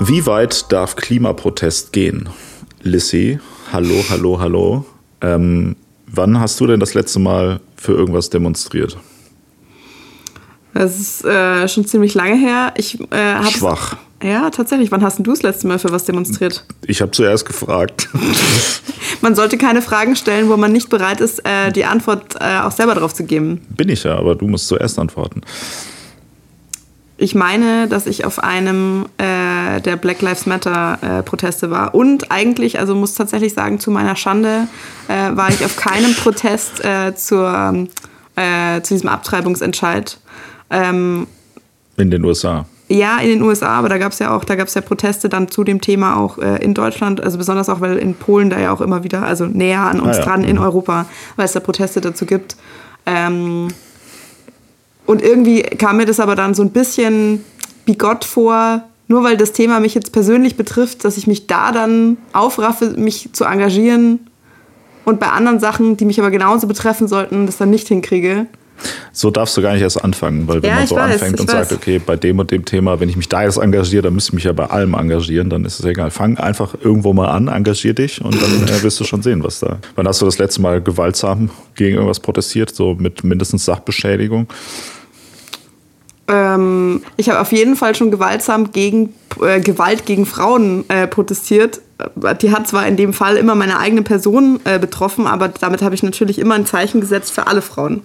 Wie weit darf Klimaprotest gehen? Lissy, hallo, hallo, hallo. Ähm, wann hast du denn das letzte Mal für irgendwas demonstriert? Das ist äh, schon ziemlich lange her. Ich, äh, Schwach. Ja, tatsächlich. Wann hast du das letzte Mal für was demonstriert? Ich habe zuerst gefragt. man sollte keine Fragen stellen, wo man nicht bereit ist, äh, die Antwort äh, auch selber drauf zu geben. Bin ich ja, aber du musst zuerst antworten. Ich meine, dass ich auf einem äh, der Black Lives Matter äh, Proteste war. Und eigentlich, also muss tatsächlich sagen, zu meiner Schande äh, war ich auf keinem Protest äh, zur, äh, zu diesem Abtreibungsentscheid. Ähm, in den USA. Ja, in den USA, aber da gab es ja auch, da gab es ja Proteste dann zu dem Thema auch äh, in Deutschland, also besonders auch, weil in Polen da ja auch immer wieder, also näher an uns ah, ja. dran in mhm. Europa, weil es da Proteste dazu gibt. Ähm, und irgendwie kam mir das aber dann so ein bisschen bigott vor, nur weil das Thema mich jetzt persönlich betrifft, dass ich mich da dann aufraffe, mich zu engagieren und bei anderen Sachen, die mich aber genauso betreffen sollten, das dann nicht hinkriege. So darfst du gar nicht erst anfangen, weil wenn ja, man so weiß, anfängt und weiß. sagt, okay, bei dem und dem Thema, wenn ich mich da jetzt engagiere, dann müsste ich mich ja bei allem engagieren, dann ist es egal. Fang einfach irgendwo mal an, engagier dich und dann äh, wirst du schon sehen, was da. Wann hast du das letzte Mal gewaltsam gegen irgendwas protestiert, so mit mindestens Sachbeschädigung? Ähm, ich habe auf jeden Fall schon gewaltsam gegen äh, Gewalt gegen Frauen äh, protestiert. Die hat zwar in dem Fall immer meine eigene Person äh, betroffen, aber damit habe ich natürlich immer ein Zeichen gesetzt für alle Frauen.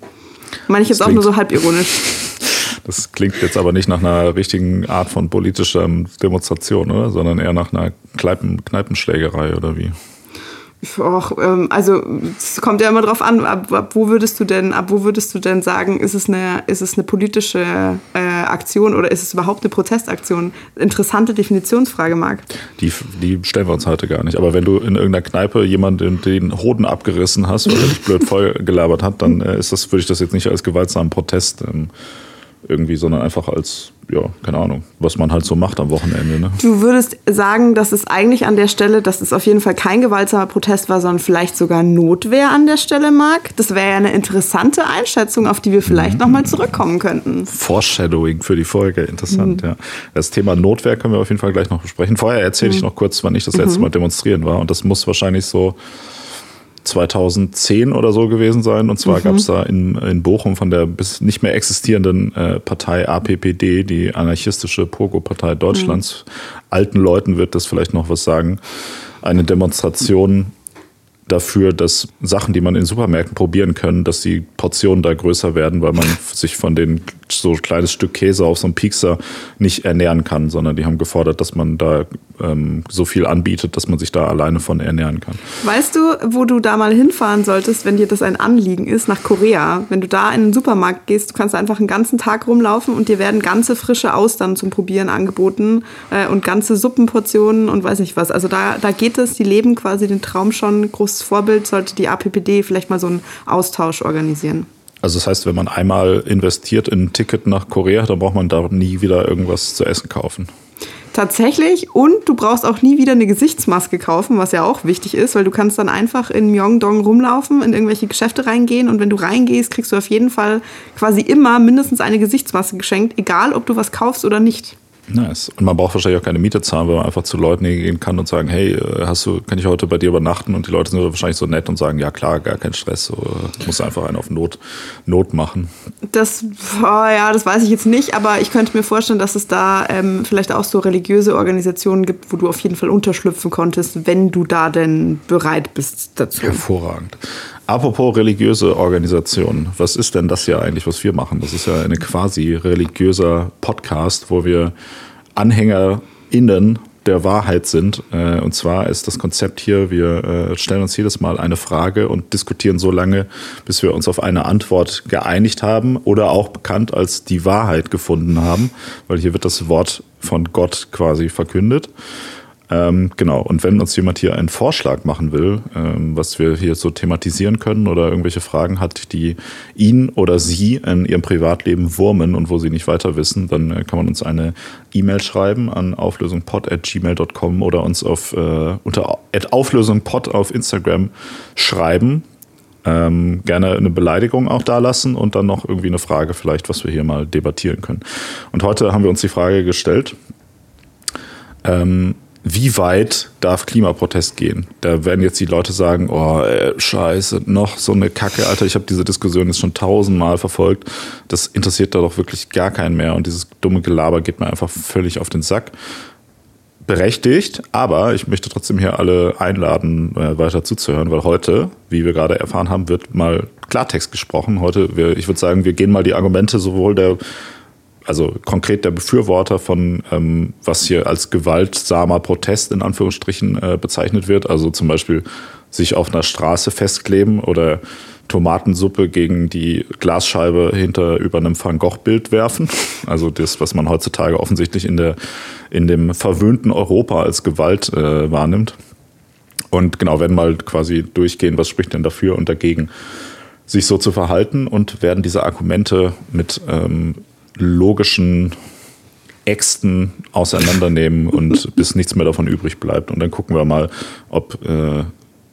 Meine ich jetzt auch nur so halb ironisch. Das klingt jetzt aber nicht nach einer richtigen Art von politischer Demonstration, oder? sondern eher nach einer Kneipen Kneipenschlägerei oder wie? Och, ähm, also es kommt ja immer drauf an, ab, ab, wo würdest du denn, ab wo würdest du denn sagen, ist es eine, ist es eine politische äh, Aktion oder ist es überhaupt eine Protestaktion? Interessante Definitionsfrage, Marc. Die, die stellen wir uns heute gar nicht. Aber wenn du in irgendeiner Kneipe jemanden den Hoden abgerissen hast, weil er dich blöd voll gelabert hat, dann äh, ist das, würde ich das jetzt nicht als gewaltsamen Protest ähm, irgendwie, sondern einfach als, ja, keine Ahnung, was man halt so macht am Wochenende. Ne? Du würdest sagen, dass es eigentlich an der Stelle, dass es auf jeden Fall kein gewaltsamer Protest war, sondern vielleicht sogar Notwehr an der Stelle, Marc? Das wäre ja eine interessante Einschätzung, auf die wir vielleicht mhm. nochmal zurückkommen könnten. Foreshadowing für die Folge, interessant, mhm. ja. Das Thema Notwehr können wir auf jeden Fall gleich noch besprechen. Vorher erzähle ich mhm. noch kurz, wann ich das letzte mhm. Mal demonstrieren war. Und das muss wahrscheinlich so 2010 oder so gewesen sein. Und zwar mhm. gab es da in, in Bochum von der bis nicht mehr existierenden äh, Partei APPD, die anarchistische Pogo-Partei Deutschlands. Mhm. Alten Leuten wird das vielleicht noch was sagen. Eine Demonstration dafür, dass Sachen, die man in Supermärkten probieren kann, dass die Portionen da größer werden, weil man sich von den so ein kleines Stück Käse auf so einem Piekser nicht ernähren kann, sondern die haben gefordert, dass man da ähm, so viel anbietet, dass man sich da alleine von ernähren kann. Weißt du, wo du da mal hinfahren solltest, wenn dir das ein Anliegen ist, nach Korea? Wenn du da in den Supermarkt gehst, du kannst einfach einen ganzen Tag rumlaufen und dir werden ganze frische Austern zum Probieren angeboten äh, und ganze Suppenportionen und weiß nicht was. Also da, da geht es, die leben quasi den Traum schon. Großes Vorbild sollte die APPD vielleicht mal so einen Austausch organisieren. Also das heißt, wenn man einmal investiert in ein Ticket nach Korea, dann braucht man da nie wieder irgendwas zu essen kaufen. Tatsächlich. Und du brauchst auch nie wieder eine Gesichtsmaske kaufen, was ja auch wichtig ist, weil du kannst dann einfach in Myeongdong rumlaufen, in irgendwelche Geschäfte reingehen und wenn du reingehst, kriegst du auf jeden Fall quasi immer mindestens eine Gesichtsmaske geschenkt, egal ob du was kaufst oder nicht. Nice. Und man braucht wahrscheinlich auch keine Miete zahlen, weil man einfach zu Leuten gehen kann und sagen, hey, äh, hast du, kann ich heute bei dir übernachten? Und die Leute sind wahrscheinlich so nett und sagen, ja klar, gar kein Stress, so, muss einfach einen auf Not, Not machen. Das, oh ja, das weiß ich jetzt nicht, aber ich könnte mir vorstellen, dass es da ähm, vielleicht auch so religiöse Organisationen gibt, wo du auf jeden Fall unterschlüpfen konntest, wenn du da denn bereit bist dazu. Hervorragend. Apropos religiöse Organisation, was ist denn das hier eigentlich, was wir machen? Das ist ja eine quasi religiöser Podcast, wo wir AnhängerInnen der Wahrheit sind. Äh, und zwar ist das Konzept hier, wir äh, stellen uns jedes Mal eine Frage und diskutieren so lange, bis wir uns auf eine Antwort geeinigt haben oder auch bekannt als die Wahrheit gefunden haben, weil hier wird das Wort von Gott quasi verkündet. Ähm, genau, und wenn uns jemand hier einen Vorschlag machen will, ähm, was wir hier so thematisieren können oder irgendwelche Fragen hat, die ihn oder sie in ihrem Privatleben wurmen und wo sie nicht weiter wissen, dann äh, kann man uns eine E-Mail schreiben an auflösungpod.gmail.com oder uns auf, äh, unter auflösungpod auf Instagram schreiben. Ähm, gerne eine Beleidigung auch da lassen und dann noch irgendwie eine Frage vielleicht, was wir hier mal debattieren können. Und heute haben wir uns die Frage gestellt, ähm, wie weit darf Klimaprotest gehen? Da werden jetzt die Leute sagen, oh, ey, scheiße, noch so eine Kacke, Alter, ich habe diese Diskussion jetzt schon tausendmal verfolgt. Das interessiert da doch wirklich gar keinen mehr und dieses dumme Gelaber geht mir einfach völlig auf den Sack. Berechtigt, aber ich möchte trotzdem hier alle einladen, äh, weiter zuzuhören, weil heute, wie wir gerade erfahren haben, wird mal Klartext gesprochen. Heute, wir, ich würde sagen, wir gehen mal die Argumente sowohl der also konkret der Befürworter von, ähm, was hier als gewaltsamer Protest in Anführungsstrichen äh, bezeichnet wird, also zum Beispiel sich auf einer Straße festkleben oder Tomatensuppe gegen die Glasscheibe hinter über einem Van Gogh-Bild werfen. Also das, was man heutzutage offensichtlich in, der, in dem verwöhnten Europa als Gewalt äh, wahrnimmt. Und genau, werden mal quasi durchgehen, was spricht denn dafür und dagegen, sich so zu verhalten und werden diese Argumente mit ähm, logischen Äxten auseinandernehmen und bis nichts mehr davon übrig bleibt. Und dann gucken wir mal, ob äh,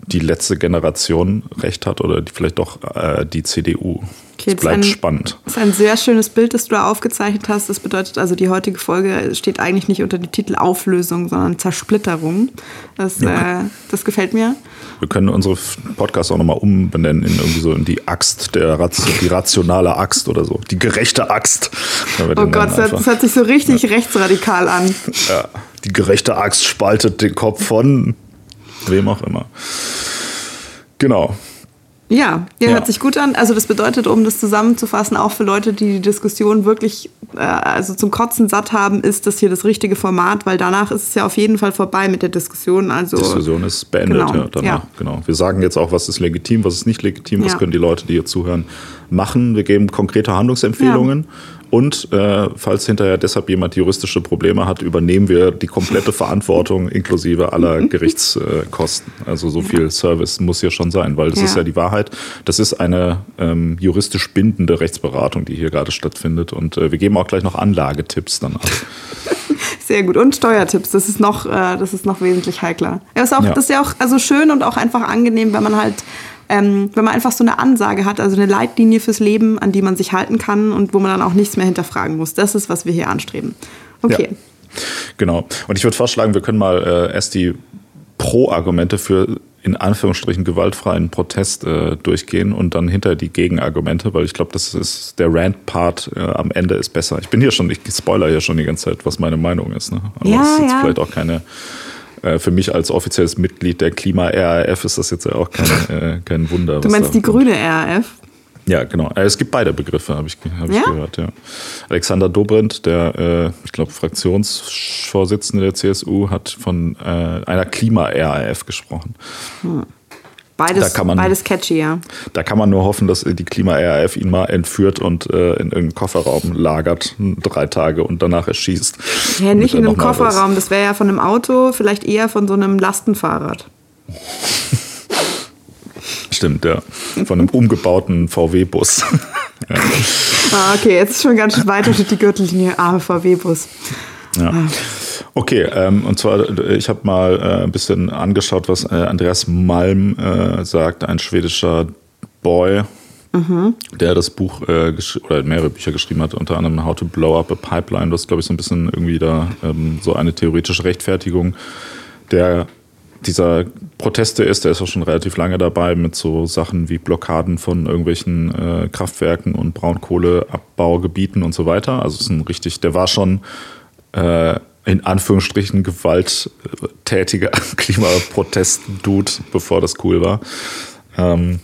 die letzte Generation recht hat oder die, vielleicht doch äh, die CDU. Okay, es bleibt ein, spannend. Das ist ein sehr schönes Bild, das du da aufgezeichnet hast. Das bedeutet also, die heutige Folge steht eigentlich nicht unter dem Titel Auflösung, sondern Zersplitterung. Das, ja. äh, das gefällt mir. Wir können unsere Podcasts auch nochmal umbenennen in irgendwie so in die Axt, der die rationale Axt oder so. Die gerechte Axt. Oh Gott, das, das hört sich so richtig ja. rechtsradikal an. Ja, die gerechte Axt spaltet den Kopf von wem auch immer. Genau. Ja, ja, hört sich gut an. Also das bedeutet, um das zusammenzufassen, auch für Leute, die die Diskussion wirklich äh, also zum Kotzen satt haben, ist das hier das richtige Format, weil danach ist es ja auf jeden Fall vorbei mit der Diskussion. Also die Diskussion ist beendet, genau, ja, danach. Ja. Genau. Wir sagen jetzt auch, was ist legitim, was ist nicht legitim, was ja. können die Leute, die hier zuhören, machen. Wir geben konkrete Handlungsempfehlungen. Ja. Und äh, falls hinterher deshalb jemand juristische Probleme hat, übernehmen wir die komplette Verantwortung inklusive aller Gerichtskosten. also so viel Service muss hier schon sein, weil das ja. ist ja die Wahrheit. Das ist eine ähm, juristisch bindende Rechtsberatung, die hier gerade stattfindet. Und äh, wir geben auch gleich noch Anlagetipps dann ab. Sehr gut. Und Steuertipps, das ist noch, äh, das ist noch wesentlich heikler. Ja, ist auch, ja. Das ist ja auch also schön und auch einfach angenehm, wenn man halt ähm, wenn man einfach so eine Ansage hat, also eine Leitlinie fürs Leben, an die man sich halten kann und wo man dann auch nichts mehr hinterfragen muss. Das ist, was wir hier anstreben. Okay. Ja, genau. Und ich würde vorschlagen, wir können mal äh, erst die Pro-Argumente für in Anführungsstrichen gewaltfreien Protest äh, durchgehen und dann hinter die Gegenargumente, weil ich glaube, das ist der Rant-Part äh, am Ende ist besser. Ich bin hier schon, ich spoiler hier schon die ganze Zeit, was meine Meinung ist. Ne? Aber ja, das ist jetzt ja. vielleicht auch keine äh, für mich als offizielles Mitglied der Klima-RAF ist das jetzt ja auch kein, äh, kein Wunder. Du meinst die grüne RAF? Ja, genau. Äh, es gibt beide Begriffe, habe ich, hab ja? ich gehört. Ja. Alexander Dobrindt, der, äh, ich glaube, Fraktionsvorsitzende der CSU, hat von äh, einer Klima-RAF gesprochen. Hm. Beides, man, beides catchy, ja. Da kann man nur hoffen, dass die Klima-RAF ihn mal entführt und äh, in irgendeinen Kofferraum lagert, drei Tage und danach erschießt. Ja, nicht in einem Kofferraum, das wäre ja von einem Auto, vielleicht eher von so einem Lastenfahrrad. Stimmt, ja. Von einem umgebauten VW-Bus. ja. ah, okay, jetzt ist schon ganz schön weiter durch die Gürtellinie. Arme VW-Bus. Ja. Ah. Okay, ähm, und zwar, ich habe mal äh, ein bisschen angeschaut, was äh, Andreas Malm äh, sagt, ein schwedischer Boy, mhm. der das Buch äh, oder mehrere Bücher geschrieben hat, unter anderem How to Blow Up a Pipeline. Das glaube ich, so ein bisschen irgendwie da ähm, so eine theoretische Rechtfertigung der dieser Proteste ist, der ist auch schon relativ lange dabei mit so Sachen wie Blockaden von irgendwelchen äh, Kraftwerken und Braunkohleabbaugebieten und so weiter. Also es ist ein richtig, der war schon äh, in Anführungsstrichen gewalttätiger Klimaprotest-Dude, bevor das cool war. Ähm,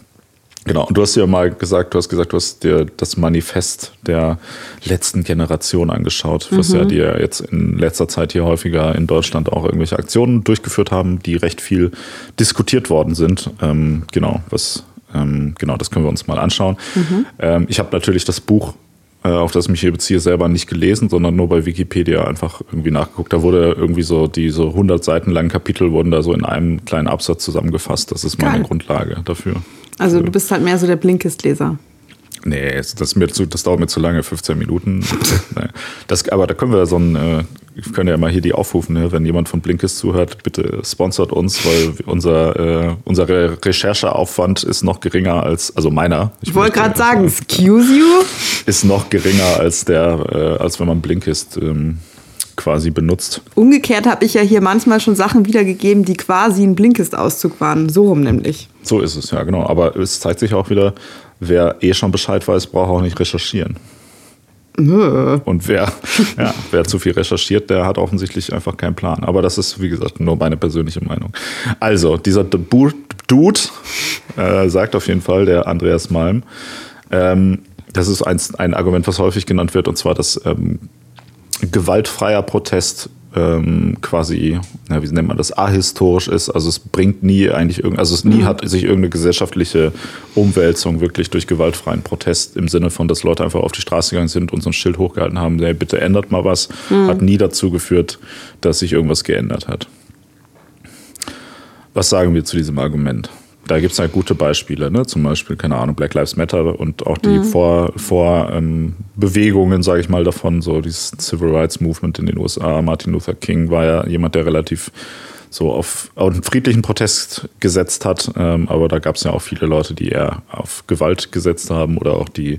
genau, und du hast ja mal gesagt, du hast gesagt, du hast dir das Manifest der letzten Generation angeschaut, was mhm. ja die ja jetzt in letzter Zeit hier häufiger in Deutschland auch irgendwelche Aktionen durchgeführt haben, die recht viel diskutiert worden sind. Ähm, genau, was ähm, genau, das können wir uns mal anschauen. Mhm. Ähm, ich habe natürlich das Buch auf das ich mich hier beziehe, selber nicht gelesen, sondern nur bei Wikipedia einfach irgendwie nachgeguckt. Da wurde irgendwie so, diese 100 Seiten langen Kapitel wurden da so in einem kleinen Absatz zusammengefasst. Das ist meine Geil. Grundlage dafür. Also du bist halt mehr so der Blinkist-Leser. Nee, das, mir zu, das dauert mir zu lange, 15 Minuten. das, aber da können wir so ein, äh, ich kann ja mal hier die aufrufen, ne? wenn jemand von Blinkist zuhört, bitte sponsert uns, weil unser, äh, unser Rechercheaufwand ist noch geringer als, also meiner. Ich, ich wollte gerade sagen, excuse you? Ist noch geringer als der, äh, als wenn man Blinkist ähm, quasi benutzt. Umgekehrt habe ich ja hier manchmal schon Sachen wiedergegeben, die quasi ein Blinkist-Auszug waren. So rum nämlich. So ist es, ja, genau. Aber es zeigt sich auch wieder, wer eh schon Bescheid weiß, braucht auch nicht recherchieren. Und wer, ja, wer zu viel recherchiert, der hat offensichtlich einfach keinen Plan. Aber das ist, wie gesagt, nur meine persönliche Meinung. Also, dieser Dude äh, sagt auf jeden Fall, der Andreas Malm, ähm, das ist ein, ein Argument, was häufig genannt wird, und zwar, dass ähm, gewaltfreier Protest ähm, quasi, na, wie nennt man das, ahistorisch ist. Also es bringt nie eigentlich irgend, also es nie mhm. hat sich irgendeine gesellschaftliche Umwälzung wirklich durch gewaltfreien Protest im Sinne von, dass Leute einfach auf die Straße gegangen sind und so ein Schild hochgehalten haben, hey, bitte ändert mal was, mhm. hat nie dazu geführt, dass sich irgendwas geändert hat. Was sagen wir zu diesem Argument? Da gibt es halt gute Beispiele, ne? zum Beispiel, keine Ahnung, Black Lives Matter und auch die mhm. Vor, Vor ähm, Bewegungen, sage ich mal, davon, so dieses Civil Rights Movement in den USA. Martin Luther King war ja jemand, der relativ so auf, auf einen friedlichen Protest gesetzt hat, ähm, aber da gab es ja auch viele Leute, die eher auf Gewalt gesetzt haben oder auch die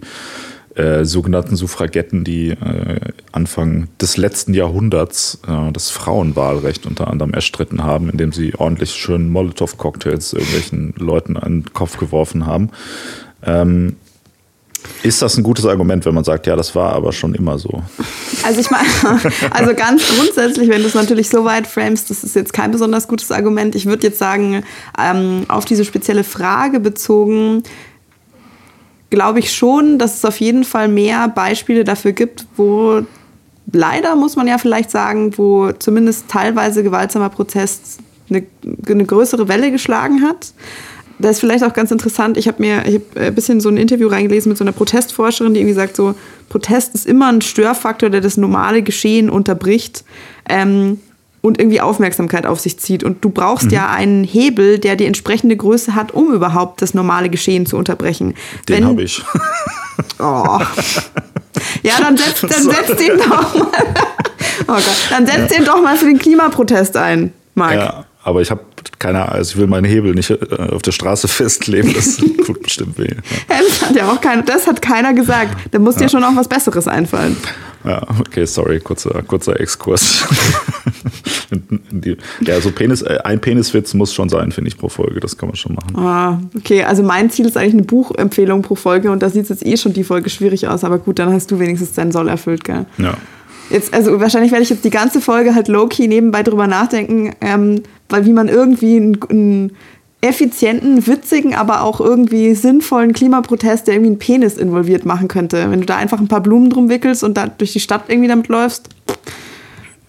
äh, sogenannten Suffragetten, die äh, Anfang des letzten Jahrhunderts äh, das Frauenwahlrecht unter anderem erstritten haben, indem sie ordentlich schön Molotow-Cocktails irgendwelchen Leuten an den Kopf geworfen haben. Ähm, ist das ein gutes Argument, wenn man sagt, ja, das war aber schon immer so? Also ich meine, also ganz grundsätzlich, wenn du es natürlich so weit framest, das ist jetzt kein besonders gutes Argument. Ich würde jetzt sagen, ähm, auf diese spezielle Frage bezogen, glaube ich schon, dass es auf jeden Fall mehr Beispiele dafür gibt, wo leider, muss man ja vielleicht sagen, wo zumindest teilweise gewaltsamer Protest eine, eine größere Welle geschlagen hat. Das ist vielleicht auch ganz interessant. Ich habe mir ich hab ein bisschen so ein Interview reingelesen mit so einer Protestforscherin, die irgendwie sagt, so Protest ist immer ein Störfaktor, der das normale Geschehen unterbricht. Ähm, und irgendwie Aufmerksamkeit auf sich zieht. Und du brauchst mhm. ja einen Hebel, der die entsprechende Größe hat, um überhaupt das normale Geschehen zu unterbrechen. Den habe ich. Oh. Ja, dann setz, dann setz den doch mal. Oh Gott. Dann setz ja. den doch mal für den Klimaprotest ein, Marc. Ja, aber ich habe keine also ich will meinen Hebel nicht äh, auf der Straße festlegen. Das tut bestimmt weh. Ja. Das hat ja auch keiner, das hat keiner gesagt. Da muss dir schon auch was Besseres einfallen. Ja, okay, sorry, kurzer, kurzer Exkurs. ja, so Penis, äh, ein Peniswitz muss schon sein, finde ich, pro Folge. Das kann man schon machen. Ah, okay, also mein Ziel ist eigentlich eine Buchempfehlung pro Folge und da sieht es jetzt eh schon die Folge schwierig aus, aber gut, dann hast du wenigstens deinen Soll erfüllt, gell? Ja. Jetzt, also wahrscheinlich werde ich jetzt die ganze Folge halt low-key nebenbei drüber nachdenken, ähm, weil wie man irgendwie einen effizienten, witzigen, aber auch irgendwie sinnvollen Klimaprotest, der irgendwie einen Penis involviert machen könnte. Wenn du da einfach ein paar Blumen drum wickelst und da durch die Stadt irgendwie damit läufst.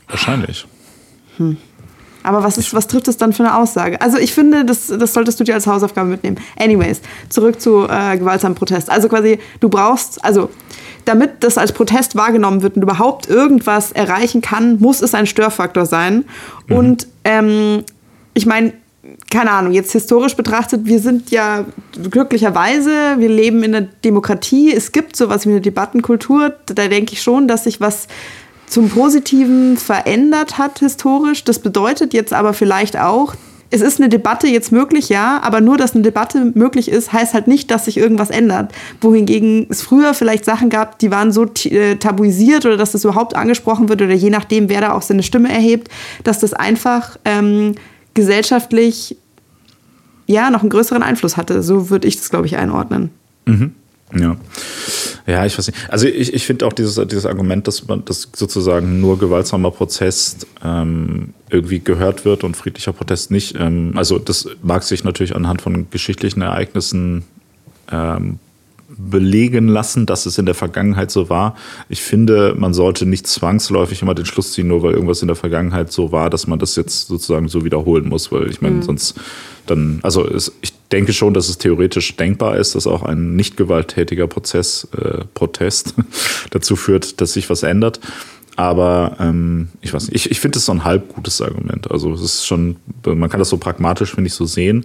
Wahrscheinlich. Hm. Aber was, ist, was trifft es dann für eine Aussage? Also ich finde, das, das solltest du dir als Hausaufgabe mitnehmen. Anyways, zurück zu äh, gewaltsamen Protest. Also quasi, du brauchst, also damit das als Protest wahrgenommen wird und überhaupt irgendwas erreichen kann, muss es ein Störfaktor sein. Mhm. Und ähm, ich meine, keine Ahnung, jetzt historisch betrachtet, wir sind ja glücklicherweise, wir leben in der Demokratie, es gibt sowas wie eine Debattenkultur, da denke ich schon, dass sich was zum Positiven verändert hat historisch. Das bedeutet jetzt aber vielleicht auch, es ist eine Debatte jetzt möglich, ja, aber nur, dass eine Debatte möglich ist, heißt halt nicht, dass sich irgendwas ändert. Wohingegen es früher vielleicht Sachen gab, die waren so äh, tabuisiert oder dass das überhaupt angesprochen wird oder je nachdem, wer da auch seine Stimme erhebt, dass das einfach ähm, gesellschaftlich ja noch einen größeren Einfluss hatte. So würde ich das, glaube ich, einordnen. Mhm. Ja. Ja, ich weiß nicht. Also ich, ich finde auch dieses, dieses Argument, dass man das sozusagen nur gewaltsamer Protest ähm, irgendwie gehört wird und friedlicher Protest nicht. Ähm, also das mag sich natürlich anhand von geschichtlichen Ereignissen ähm, belegen lassen, dass es in der Vergangenheit so war. Ich finde, man sollte nicht zwangsläufig immer den Schluss ziehen, nur weil irgendwas in der Vergangenheit so war, dass man das jetzt sozusagen so wiederholen muss, weil ich meine, mhm. sonst dann, also es, ich denke schon, dass es theoretisch denkbar ist, dass auch ein nicht gewalttätiger Prozess, äh, Protest dazu führt, dass sich was ändert. Aber ähm, ich weiß nicht, ich, ich finde es so ein halb gutes Argument. Also es ist schon, man kann das so pragmatisch, finde ich, so sehen.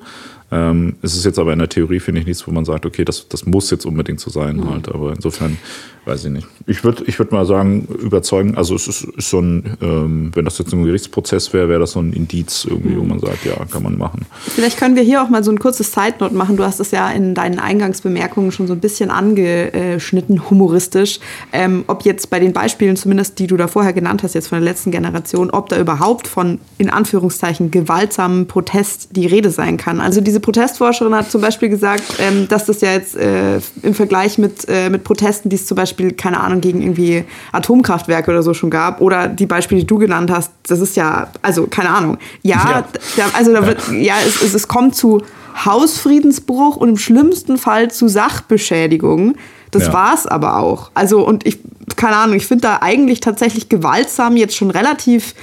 Ähm, es ist jetzt aber in der Theorie, finde ich, nichts, wo man sagt, okay, das, das muss jetzt unbedingt so sein mhm. halt. Aber insofern weiß ich nicht. Ich würde ich würd mal sagen, überzeugen, also es ist, ist so ein, ähm, wenn das jetzt ein Gerichtsprozess wäre, wäre das so ein Indiz irgendwie, wo man sagt, ja, kann man machen. Vielleicht können wir hier auch mal so ein kurzes Side-Note machen. Du hast es ja in deinen Eingangsbemerkungen schon so ein bisschen angeschnitten, humoristisch. Ähm, ob jetzt bei den Beispielen zumindest, die du da vorher genannt hast, jetzt von der letzten Generation, ob da überhaupt von, in Anführungszeichen, gewaltsamen Protest die Rede sein kann. Also diese Protestforscherin hat zum Beispiel gesagt, ähm, dass das ja jetzt äh, im Vergleich mit, äh, mit Protesten, die es zum Beispiel Beispiel, keine Ahnung, gegen irgendwie Atomkraftwerke oder so schon gab. Oder die Beispiele, die du genannt hast, das ist ja, also keine Ahnung. Ja, ja. Da, also da wird, ja, es, es, es kommt zu Hausfriedensbruch und im schlimmsten Fall zu Sachbeschädigung. Das ja. war es aber auch. Also, und ich, keine Ahnung, ich finde da eigentlich tatsächlich gewaltsam jetzt schon relativ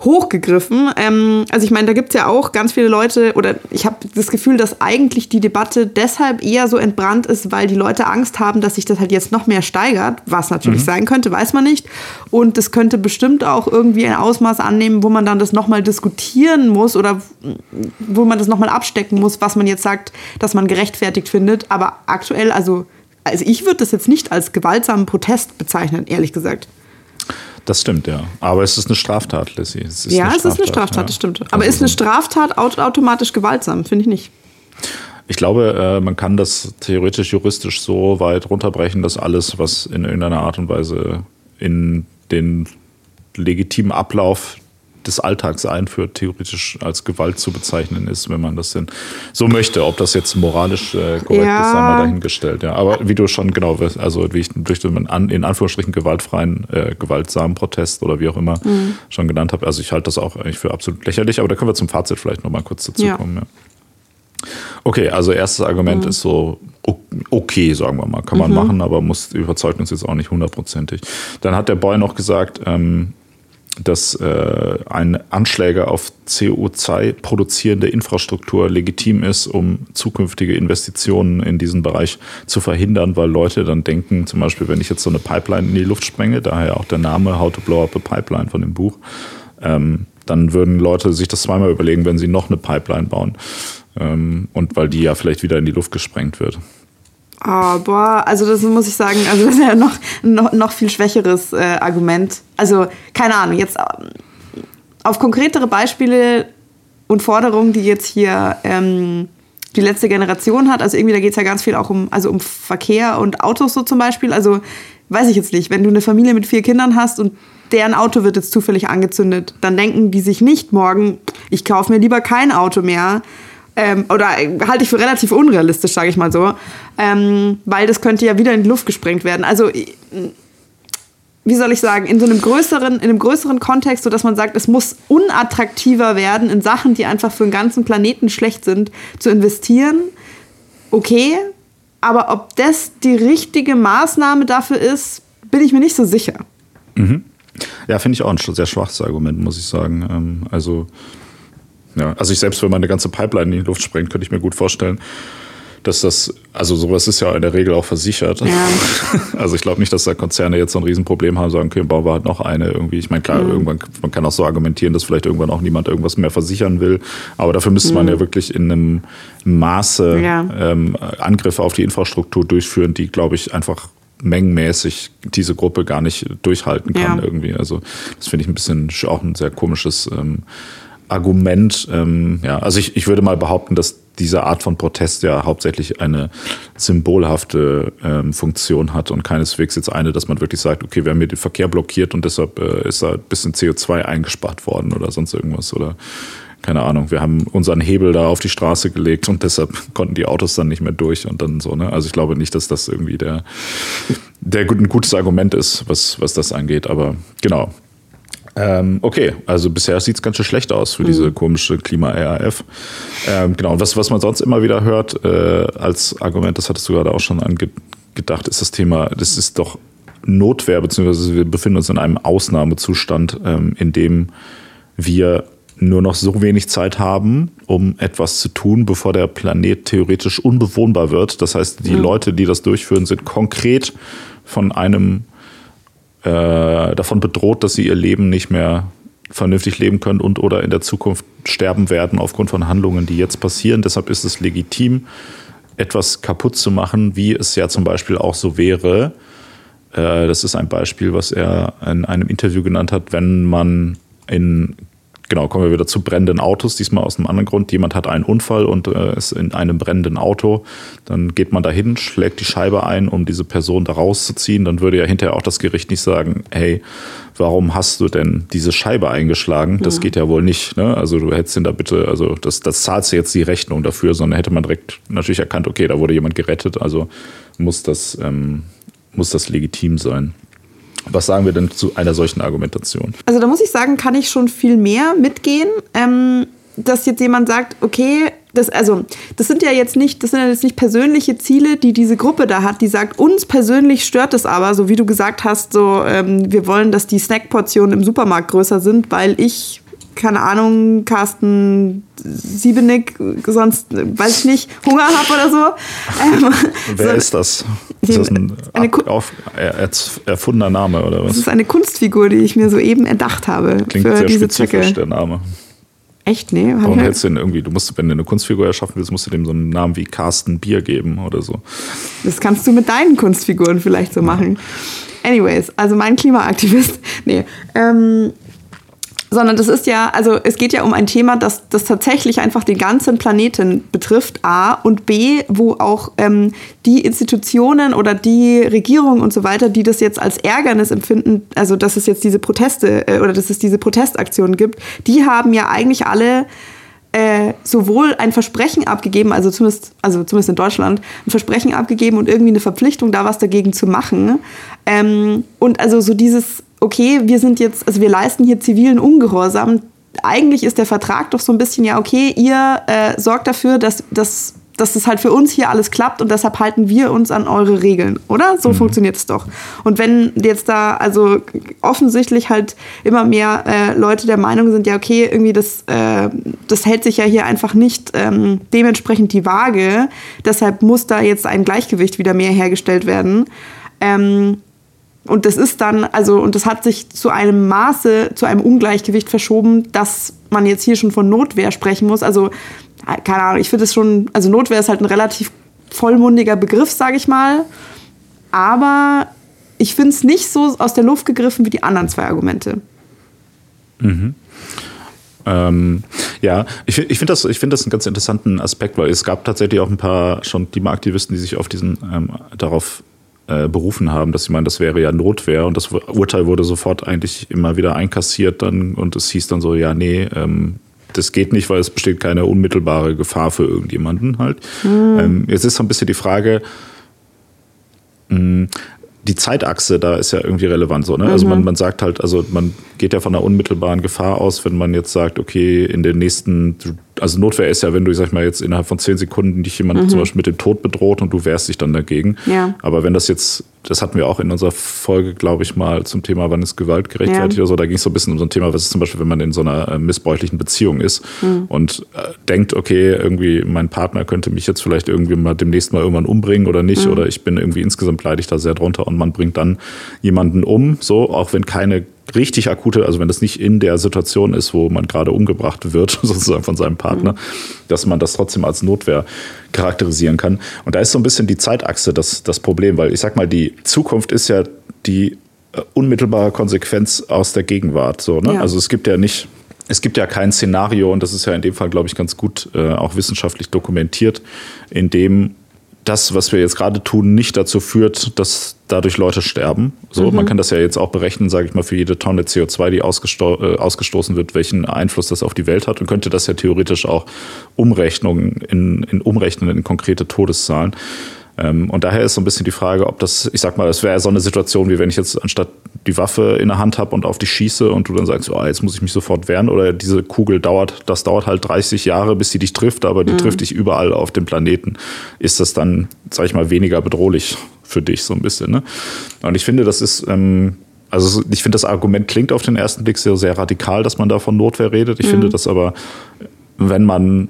hochgegriffen. Ähm, also ich meine, da gibt es ja auch ganz viele Leute, oder ich habe das Gefühl, dass eigentlich die Debatte deshalb eher so entbrannt ist, weil die Leute Angst haben, dass sich das halt jetzt noch mehr steigert, was natürlich mhm. sein könnte, weiß man nicht. Und das könnte bestimmt auch irgendwie ein Ausmaß annehmen, wo man dann das nochmal diskutieren muss oder wo man das nochmal abstecken muss, was man jetzt sagt, dass man gerechtfertigt findet. Aber aktuell, also, also ich würde das jetzt nicht als gewaltsamen Protest bezeichnen, ehrlich gesagt. Das stimmt, ja. Aber es ist eine Straftat, Lissy. Es ja, es ist eine Straftat, ja. das stimmt. Aber also ist eine Straftat automatisch gewaltsam? Finde ich nicht. Ich glaube, äh, man kann das theoretisch juristisch so weit runterbrechen, dass alles, was in irgendeiner Art und Weise in den legitimen Ablauf des Alltags einführt, theoretisch als Gewalt zu bezeichnen ist, wenn man das denn so möchte. Ob das jetzt moralisch äh, korrekt ja. ist, sei mal dahingestellt. Ja. Aber wie du schon genau weißt, also wie ich durch den in Anführungsstrichen gewaltfreien, äh, gewaltsamen Protest oder wie auch immer mhm. schon genannt habe, also ich halte das auch eigentlich für absolut lächerlich, aber da können wir zum Fazit vielleicht nochmal kurz dazu ja. kommen. Ja. Okay, also erstes Argument mhm. ist so okay, sagen wir mal, kann man mhm. machen, aber muss überzeugt uns jetzt auch nicht hundertprozentig. Dann hat der Boy noch gesagt, ähm, dass äh, ein Anschläge auf CO2 produzierende Infrastruktur legitim ist, um zukünftige Investitionen in diesen Bereich zu verhindern, weil Leute dann denken, zum Beispiel, wenn ich jetzt so eine Pipeline in die Luft sprenge, daher auch der Name How to Blow Up a Pipeline von dem Buch, ähm, dann würden Leute sich das zweimal überlegen, wenn sie noch eine Pipeline bauen. Ähm, und weil die ja vielleicht wieder in die Luft gesprengt wird. Oh, boah, also das muss ich sagen, also das ist ja noch, noch, noch viel schwächeres äh, Argument. Also, keine Ahnung, jetzt ähm, auf konkretere Beispiele und Forderungen, die jetzt hier ähm, die letzte Generation hat, also irgendwie, da geht es ja ganz viel auch um, also um Verkehr und Autos so zum Beispiel. Also, weiß ich jetzt nicht, wenn du eine Familie mit vier Kindern hast und deren Auto wird jetzt zufällig angezündet, dann denken die sich nicht morgen, ich kaufe mir lieber kein Auto mehr, ähm, oder halte ich für relativ unrealistisch, sage ich mal so, ähm, weil das könnte ja wieder in die Luft gesprengt werden. Also wie soll ich sagen, in so einem größeren, in einem größeren Kontext, so dass man sagt, es muss unattraktiver werden, in Sachen, die einfach für den ganzen Planeten schlecht sind, zu investieren. Okay, aber ob das die richtige Maßnahme dafür ist, bin ich mir nicht so sicher. Mhm. Ja, finde ich auch ein sehr schwaches Argument, muss ich sagen. Ähm, also ja, also ich selbst, wenn man eine ganze Pipeline in die Luft sprengt, könnte ich mir gut vorstellen, dass das, also sowas ist ja in der Regel auch versichert. Ja. Also ich glaube nicht, dass da Konzerne jetzt so ein Riesenproblem haben, sagen, okay, bauen wir halt noch eine irgendwie. Ich meine, klar, mhm. irgendwann, man kann auch so argumentieren, dass vielleicht irgendwann auch niemand irgendwas mehr versichern will. Aber dafür müsste mhm. man ja wirklich in einem Maße ja. ähm, Angriffe auf die Infrastruktur durchführen, die, glaube ich, einfach mengenmäßig diese Gruppe gar nicht durchhalten kann ja. irgendwie. Also das finde ich ein bisschen auch ein sehr komisches ähm, Argument. Ähm, ja, also ich, ich würde mal behaupten, dass diese Art von Protest ja hauptsächlich eine symbolhafte ähm, Funktion hat und keineswegs jetzt eine, dass man wirklich sagt, okay, wir haben hier den Verkehr blockiert und deshalb äh, ist da ein bisschen CO2 eingespart worden oder sonst irgendwas oder keine Ahnung, wir haben unseren Hebel da auf die Straße gelegt und deshalb konnten die Autos dann nicht mehr durch und dann so, ne? Also ich glaube nicht, dass das irgendwie der, der ein gutes Argument ist, was, was das angeht, aber genau, ähm, okay, also bisher sieht es ganz schön schlecht aus für mhm. diese komische Klima-RAF. Ähm, genau, was, was man sonst immer wieder hört äh, als Argument, das hattest du gerade auch schon angedacht, ist das Thema, das ist doch Notwehr, beziehungsweise wir befinden uns in einem Ausnahmezustand, ähm, in dem wir nur noch so wenig Zeit haben, um etwas zu tun, bevor der Planet theoretisch unbewohnbar wird. Das heißt, die mhm. Leute, die das durchführen, sind konkret von einem äh, davon bedroht, dass sie ihr Leben nicht mehr vernünftig leben können und oder in der Zukunft sterben werden aufgrund von Handlungen, die jetzt passieren. Deshalb ist es legitim, etwas kaputt zu machen, wie es ja zum Beispiel auch so wäre, Äh, das ist ein Beispiel, was er in einem Interview genannt hat, wenn man in genau, kommen wir wieder zu brennenden Autos, diesmal aus einem anderen Grund. Jemand hat einen Unfall und äh, ist in einem brennenden Auto. Dann geht man dahin, schlägt die Scheibe ein, um diese Person da rauszuziehen. Dann würde ja hinterher auch das Gericht nicht sagen, hey, warum hast du denn diese Scheibe eingeschlagen? Das ja. geht ja wohl nicht. Ne? Also du hättest ihn da bitte, also das, das zahlst du jetzt die Rechnung dafür, sondern hätte man direkt natürlich erkannt, okay, da wurde jemand gerettet, also muss das, ähm, muss das legitim sein. Was sagen wir denn zu einer solchen Argumentation? Also da muss ich sagen, kann ich schon viel mehr mitgehen. Ähm, dass jetzt jemand sagt, okay, das, also, das sind ja jetzt nicht, das sind ja jetzt nicht persönliche Ziele, die diese Gruppe da hat, die sagt, uns persönlich stört es aber, so wie du gesagt hast, so, ähm, wir wollen, dass die Snackportionen im Supermarkt größer sind, weil ich keine Ahnung, Carsten Siebenick, sonst weiß ich nicht, Hunger habe oder so. Ähm, Wer so, ist das? Ist das ein ab, auf, erfundener Name oder was? Das ist eine Kunstfigur, die ich mir soeben erdacht habe. Klingt für sehr diese spezifisch, Zwecke. der Name. Echt? Nee. Warum hältst du denn irgendwie, du musst, wenn du eine Kunstfigur erschaffen willst, musst du dem so einen Namen wie Carsten Bier geben oder so. Das kannst du mit deinen Kunstfiguren vielleicht so machen. Anyways, also mein Klimaaktivist, nee, ähm, sondern das ist ja, also es geht ja um ein Thema, das, das tatsächlich einfach den ganzen Planeten betrifft, A, und B, wo auch ähm, die Institutionen oder die Regierung und so weiter, die das jetzt als Ärgernis empfinden, also dass es jetzt diese Proteste äh, oder dass es diese Protestaktionen gibt, die haben ja eigentlich alle äh, sowohl ein Versprechen abgegeben, also zumindest, also zumindest in Deutschland, ein Versprechen abgegeben und irgendwie eine Verpflichtung, da was dagegen zu machen. Ähm, und also so dieses okay, wir sind jetzt, also wir leisten hier zivilen Ungehorsam. Eigentlich ist der Vertrag doch so ein bisschen, ja, okay, ihr äh, sorgt dafür, dass, dass, dass das halt für uns hier alles klappt und deshalb halten wir uns an eure Regeln, oder? So mhm. funktioniert es doch. Und wenn jetzt da also offensichtlich halt immer mehr äh, Leute der Meinung sind, ja, okay, irgendwie das, äh, das hält sich ja hier einfach nicht ähm, dementsprechend die Waage, deshalb muss da jetzt ein Gleichgewicht wieder mehr hergestellt werden. Ähm, und das ist dann, also, und das hat sich zu einem Maße, zu einem Ungleichgewicht verschoben, dass man jetzt hier schon von Notwehr sprechen muss. Also, keine Ahnung, ich finde es schon, also Notwehr ist halt ein relativ vollmundiger Begriff, sage ich mal. Aber ich finde es nicht so aus der Luft gegriffen wie die anderen zwei Argumente. Mhm. Ähm, ja, ich, ich finde das, find das einen ganz interessanten Aspekt, weil es gab tatsächlich auch ein paar schon Klimaaktivisten, die sich auf diesen, ähm, darauf äh, berufen haben, dass sie meinen, das wäre ja Notwehr und das Urteil wurde sofort eigentlich immer wieder einkassiert dann und es hieß dann so, ja, nee, ähm, das geht nicht, weil es besteht keine unmittelbare Gefahr für irgendjemanden halt. Mhm. Ähm, jetzt ist so ein bisschen die Frage, mh, hm, die Zeitachse da ist ja irgendwie relevant so. Ne? Mhm. Also man, mhm. man sagt halt, also man geht ja von einer unmittelbaren Gefahr aus, wenn man jetzt sagt, okay, in den nächsten, also Notwehr ist ja, wenn du, sag ich mal, jetzt innerhalb von zehn Sekunden dich jemand mhm. zum Beispiel mit dem Tod bedroht und du wehrst dich dann dagegen. Ja. Aber wenn das jetzt das hatten wir auch in unserer Folge, glaube ich, mal zum Thema, wann ist Gewalt gerechtfertigt ja. oder so. Da ging es so ein bisschen um so ein Thema, was ist zum Beispiel, wenn man in so einer äh, missbräuchlichen Beziehung ist mhm. und äh, denkt, okay, irgendwie mein Partner könnte mich jetzt vielleicht irgendwie mal demnächst mal irgendwann umbringen oder nicht, mhm. oder ich bin irgendwie insgesamt leide ich da sehr drunter und man bringt dann jemanden um, so, auch wenn keine richtig akute, also wenn das nicht in der Situation ist, wo man gerade umgebracht wird, sozusagen von seinem Partner, mhm. dass man das trotzdem als Notwehr charakterisieren kann. Und da ist so ein bisschen die Zeitachse das, das Problem, weil ich sag mal, die Zukunft ist ja die äh, unmittelbare Konsequenz aus der Gegenwart. So, ne? Ja. Also es gibt ja nicht, es gibt ja kein Szenario, und das ist ja in dem Fall, glaube ich, ganz gut äh, auch wissenschaftlich dokumentiert, in dem das, was wir jetzt gerade tun, nicht dazu führt, dass dadurch Leute sterben. So, mhm. man kann das ja jetzt auch berechnen, sage ich mal, für jede Tonne CO2, die ausgesto äh, ausgestoßen wird, welchen Einfluss das auf die Welt hat und könnte das ja theoretisch auch umrechnen in, in umrechnen in konkrete Todeszahlen. Ähm, und daher ist so ein bisschen die Frage, ob das, ich sag mal, es wäre so eine Situation, wie wenn ich jetzt anstatt die Waffe in der Hand habe und auf dich schieße und du dann sagst, oh, jetzt muss ich mich sofort wehren oder diese Kugel dauert, das dauert halt 30 Jahre, bis sie dich trifft, aber die mhm. trifft dich überall auf dem Planeten. Ist das dann, sag ich mal, weniger bedrohlich für dich so ein bisschen, ne? Und ich finde, das ist, ähm, also ich finde, das Argument klingt auf den ersten Blick sehr, sehr radikal, dass man da von Notwehr redet. Ich mhm. finde das aber, wenn man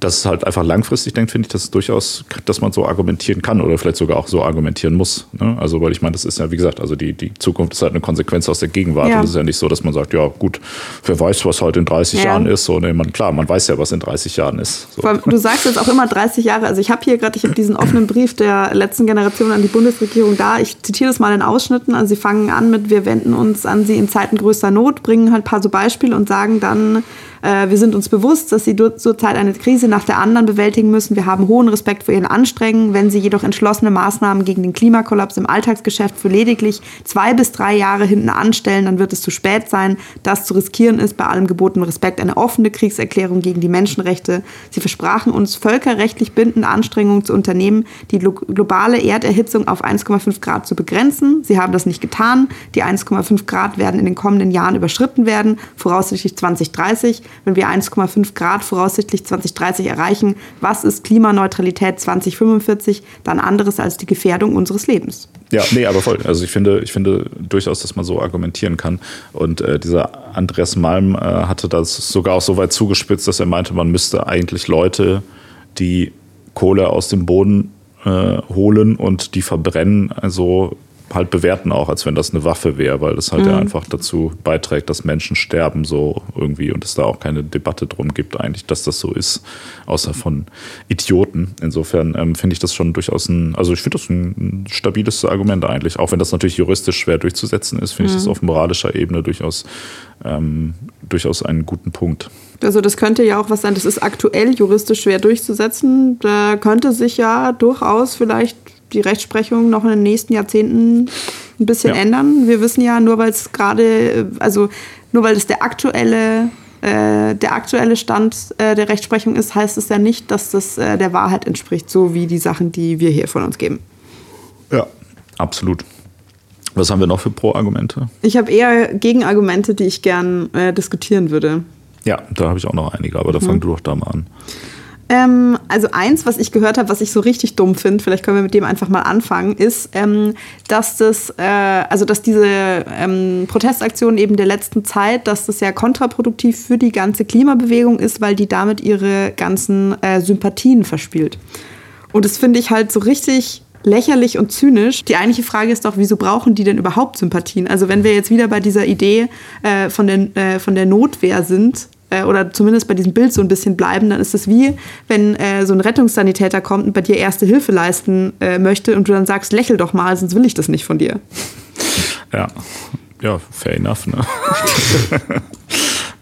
dass es halt einfach langfristig denkt, finde ich, dass es durchaus, dass man so argumentieren kann oder vielleicht sogar auch so argumentieren muss. Ne? Also, weil ich meine, das ist ja, wie gesagt, also die, die Zukunft ist halt eine Konsequenz aus der Gegenwart. Ja. Und es ist ja nicht so, dass man sagt, ja gut, wer weiß, was halt in 30 ja. Jahren ist. So, nee, man, klar, man weiß ja, was in 30 Jahren ist. So. Du sagst jetzt auch immer 30 Jahre. Also ich habe hier gerade, ich habe diesen offenen Brief der letzten Generation an die Bundesregierung da. Ich zitiere das mal in Ausschnitten. Also sie fangen an mit, wir wenden uns an sie in Zeiten größter Not, bringen halt ein paar so Beispiele und sagen dann, äh, wir sind uns bewusst, dass sie zurzeit eine Krise nach der anderen bewältigen müssen. Wir haben hohen Respekt vor ihren Anstrengungen. Wenn sie jedoch entschlossene Maßnahmen gegen den Klimakollaps im Alltagsgeschäft für lediglich zwei bis drei Jahre hinten anstellen, dann wird es zu spät sein. Das zu riskieren ist bei allem gebotenen Respekt eine offene Kriegserklärung gegen die Menschenrechte. Sie versprachen uns völkerrechtlich bindende Anstrengungen zu unternehmen, die globale Erderhitzung auf 1,5 Grad zu begrenzen. Sie haben das nicht getan. Die 1,5 Grad werden in den kommenden Jahren überschritten werden, voraussichtlich 2030 wenn wir 1,5 Grad voraussichtlich 2030 erreichen, was ist Klimaneutralität 2045 dann anderes als die Gefährdung unseres Lebens? Ja, nee, aber voll. Also ich finde, ich finde durchaus, dass man so argumentieren kann. Und äh, dieser Andreas Malm äh, hatte das sogar auch so weit zugespitzt, dass er meinte, man müsste eigentlich Leute, die Kohle aus dem Boden äh, holen und die verbrennen, also halt bewerten auch, als wenn das eine Waffe wäre, weil das halt mhm. ja einfach dazu beiträgt, dass Menschen sterben so irgendwie und es da auch keine Debatte drum gibt eigentlich, dass das so ist, außer von Idioten. Insofern ähm, finde ich das schon durchaus ein, also ich finde das ein stabiles Argument eigentlich, auch wenn das natürlich juristisch schwer durchzusetzen ist, finde mhm. ich das mhm. auf moralischer Ebene durchaus, ähm, durchaus einen guten Punkt. Also das könnte ja auch was sein, das ist aktuell juristisch schwer durchzusetzen. Da könnte sich ja durchaus vielleicht die Rechtsprechung noch in den nächsten Jahrzehnten ein bisschen ja. ändern. Wir wissen ja, nur weil es gerade, also nur weil es der aktuelle, äh, der aktuelle Stand äh, der Rechtsprechung ist, heißt es ja nicht, dass das äh, der Wahrheit entspricht, so wie die Sachen, die wir hier von uns geben. Ja, absolut. Was haben wir noch für Pro-Argumente? Ich habe eher Gegenargumente, die ich gern äh, diskutieren würde. Ja, da habe ich auch noch einige, aber da mhm. fang du doch da mal an. Ähm, also eins, was ich gehört habe, was ich so richtig dumm finde, vielleicht können wir mit dem einfach mal anfangen, ist, ähm, dass das, äh, also dass diese ähm, Protestaktion eben der letzten Zeit, dass das ja kontraproduktiv für die ganze Klimabewegung ist, weil die damit ihre ganzen äh, Sympathien verspielt. Und das finde ich halt so richtig lächerlich und zynisch. Die eigentliche Frage ist doch, wieso brauchen die denn überhaupt Sympathien? Also wenn wir jetzt wieder bei dieser Idee äh, von, der, äh, von der Notwehr sind, äh, oder zumindest bei diesem Bild so ein bisschen bleiben, dann ist es wie, wenn äh, so ein Rettungssanitäter kommt und bei dir erste Hilfe leisten äh, möchte und du dann sagst, lächel doch mal, sonst will ich das nicht von dir. Ja, ja, fair enough, ne?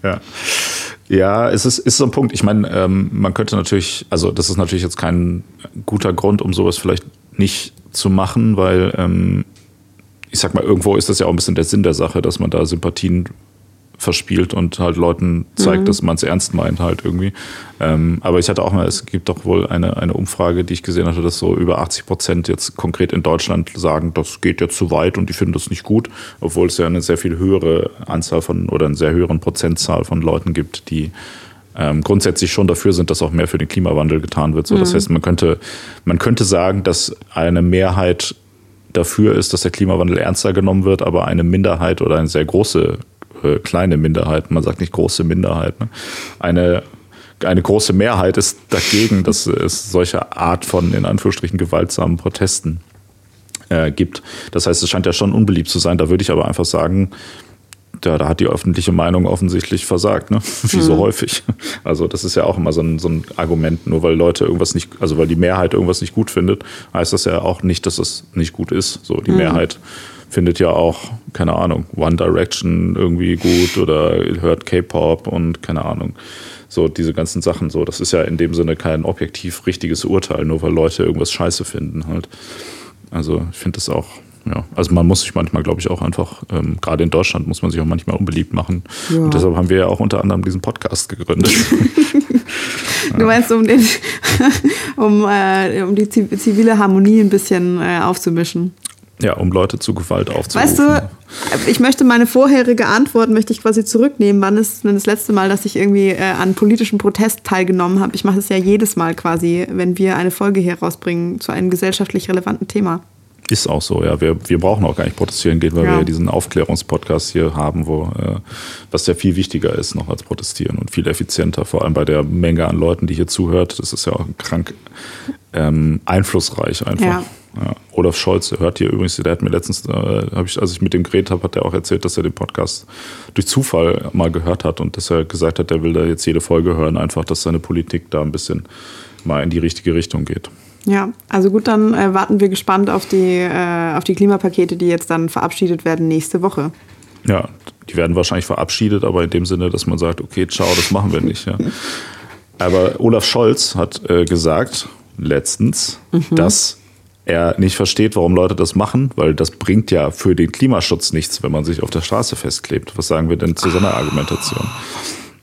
ja. Ja, es ist, ist so ein Punkt. Ich meine, ähm, man könnte natürlich, also das ist natürlich jetzt kein guter Grund, um sowas vielleicht nicht zu machen, weil ähm, ich sag mal, irgendwo ist das ja auch ein bisschen der Sinn der Sache, dass man da Sympathien verspielt und halt Leuten zeigt, mhm. dass man es ernst meint halt irgendwie. Ähm, aber ich hatte auch mal, es gibt doch wohl eine, eine Umfrage, die ich gesehen hatte, dass so über 80 Prozent jetzt konkret in Deutschland sagen, das geht ja zu weit und die finden das nicht gut, obwohl es ja eine sehr viel höhere Anzahl von oder eine sehr höheren Prozentzahl von Leuten gibt, die ähm, grundsätzlich schon dafür sind, dass auch mehr für den Klimawandel getan wird. So, mhm. Das heißt, man könnte, man könnte sagen, dass eine Mehrheit dafür ist, dass der Klimawandel ernster genommen wird, aber eine Minderheit oder eine sehr große äh, kleine Minderheit, man sagt nicht große Minderheit, ne? eine, eine große Mehrheit ist dagegen, dass es solche Art von, in Anführungsstrichen, gewaltsamen Protesten äh, gibt. Das heißt, es scheint ja schon unbeliebt zu sein. Da würde ich aber einfach sagen, ja, da hat die öffentliche Meinung offensichtlich versagt, ne? Wie so mhm. häufig. Also das ist ja auch immer so ein, so ein Argument, nur weil Leute irgendwas nicht, also weil die Mehrheit irgendwas nicht gut findet, heißt das ja auch nicht, dass es nicht gut ist. So die mhm. Mehrheit findet ja auch, keine Ahnung, One Direction irgendwie gut oder hört K-Pop und keine Ahnung. So diese ganzen Sachen so. Das ist ja in dem Sinne kein objektiv richtiges Urteil, nur weil Leute irgendwas scheiße finden halt. Also ich finde das auch, ja. Also man muss sich manchmal, glaube ich, auch einfach, ähm, gerade in Deutschland muss man sich auch manchmal unbeliebt machen. Ja. Und deshalb haben wir ja auch unter anderem diesen Podcast gegründet. du meinst, um, den, um, äh, um die zivile Harmonie ein bisschen äh, aufzumischen. Ja, um Leute zu Gewalt aufzurufen. Weißt du, ich möchte meine vorherige Antwort möchte ich quasi zurücknehmen. Wann ist denn das letzte Mal, dass ich irgendwie äh, an politischen Protest teilgenommen habe? Ich mache es ja jedes Mal quasi, wenn wir eine Folge hier rausbringen zu einem gesellschaftlich relevanten Thema. Ist auch so, ja. Wir, wir brauchen auch gar nicht protestieren gehen, weil ja. wir diesen Aufklärungspodcast hier haben, wo äh, was ja viel wichtiger ist noch als protestieren und viel effizienter, vor allem bei der Menge an Leuten, die hier zuhört. Das ist ja auch krank ähm, einflussreich einfach. Ja. Ja. Olaf Scholz hört hier übrigens, der hat mir letztens, äh, habe ich, als ich mit dem geredet habe, hat er auch erzählt, dass er den Podcast durch Zufall mal gehört hat und dass er gesagt hat, er will da jetzt jede Folge hören, einfach, dass seine Politik da ein bisschen mal in die richtige Richtung geht. Ja, also gut, dann äh, warten wir gespannt auf die, äh, auf die Klimapakete, die jetzt dann verabschiedet werden nächste Woche. Ja, die werden wahrscheinlich verabschiedet, aber in dem Sinne, dass man sagt, okay, ciao, das machen wir nicht. Ja. Aber Olaf Scholz hat äh, gesagt letztens, mhm. dass er nicht versteht, warum Leute das machen, weil das bringt ja für den Klimaschutz nichts, wenn man sich auf der Straße festklebt. Was sagen wir denn zu so einer Argumentation?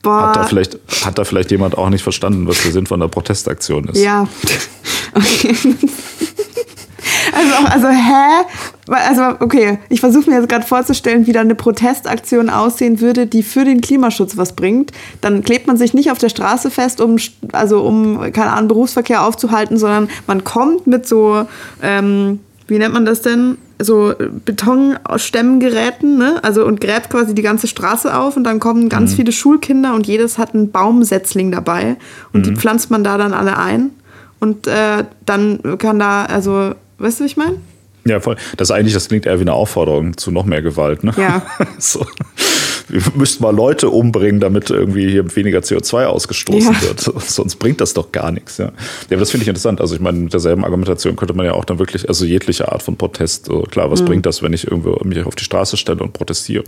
Boah. Hat da, vielleicht, hat da vielleicht jemand auch nicht verstanden, was der Sinn von der Protestaktion ist? Ja. Okay. Also, also hä? Also, okay, ich versuche mir jetzt gerade vorzustellen, wie da eine Protestaktion aussehen würde, die für den Klimaschutz was bringt. Dann klebt man sich nicht auf der Straße fest, um, also um, keine Ahnung, Berufsverkehr aufzuhalten, sondern man kommt mit so, ähm, wie nennt man das denn? So Betonstemmgeräten, ne? Also und gräbt quasi die ganze Straße auf und dann kommen ganz mhm. viele Schulkinder und jedes hat einen Baumsetzling dabei und mhm. die pflanzt man da dann alle ein. Und äh, dann kann da, also Weißt du, wie ich meine? Ja, voll. Das ist eigentlich, das klingt eher wie eine Aufforderung zu noch mehr Gewalt, ne? Ja. so. Wir müssten mal Leute umbringen, damit irgendwie hier weniger CO2 ausgestoßen ja. wird. Sonst bringt das doch gar nichts. Ja, ja das finde ich interessant. Also ich meine, mit derselben Argumentation könnte man ja auch dann wirklich, also jegliche Art von Protest, so, klar, was mhm. bringt das, wenn ich irgendwo mich auf die Straße stelle und protestiere?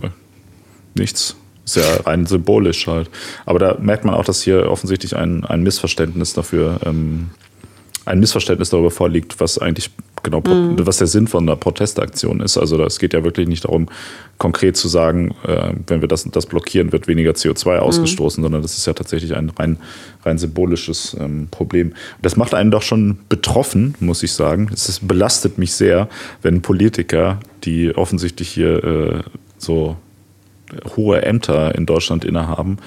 Nichts. Ist ja rein symbolisch halt. Aber da merkt man auch, dass hier offensichtlich ein, ein Missverständnis dafür ähm, ein Missverständnis darüber vorliegt, was eigentlich genau, mhm. was der Sinn von einer Protestaktion ist. Also es geht ja wirklich nicht darum, konkret zu sagen, äh, wenn wir das und das blockieren, wird weniger CO2 mhm. ausgestoßen, sondern das ist ja tatsächlich ein rein, rein symbolisches ähm, Problem. Das macht einen doch schon betroffen, muss ich sagen. Es belastet mich sehr, wenn Politiker, die offensichtlich hier äh, so hohe Ämter in Deutschland innehaben,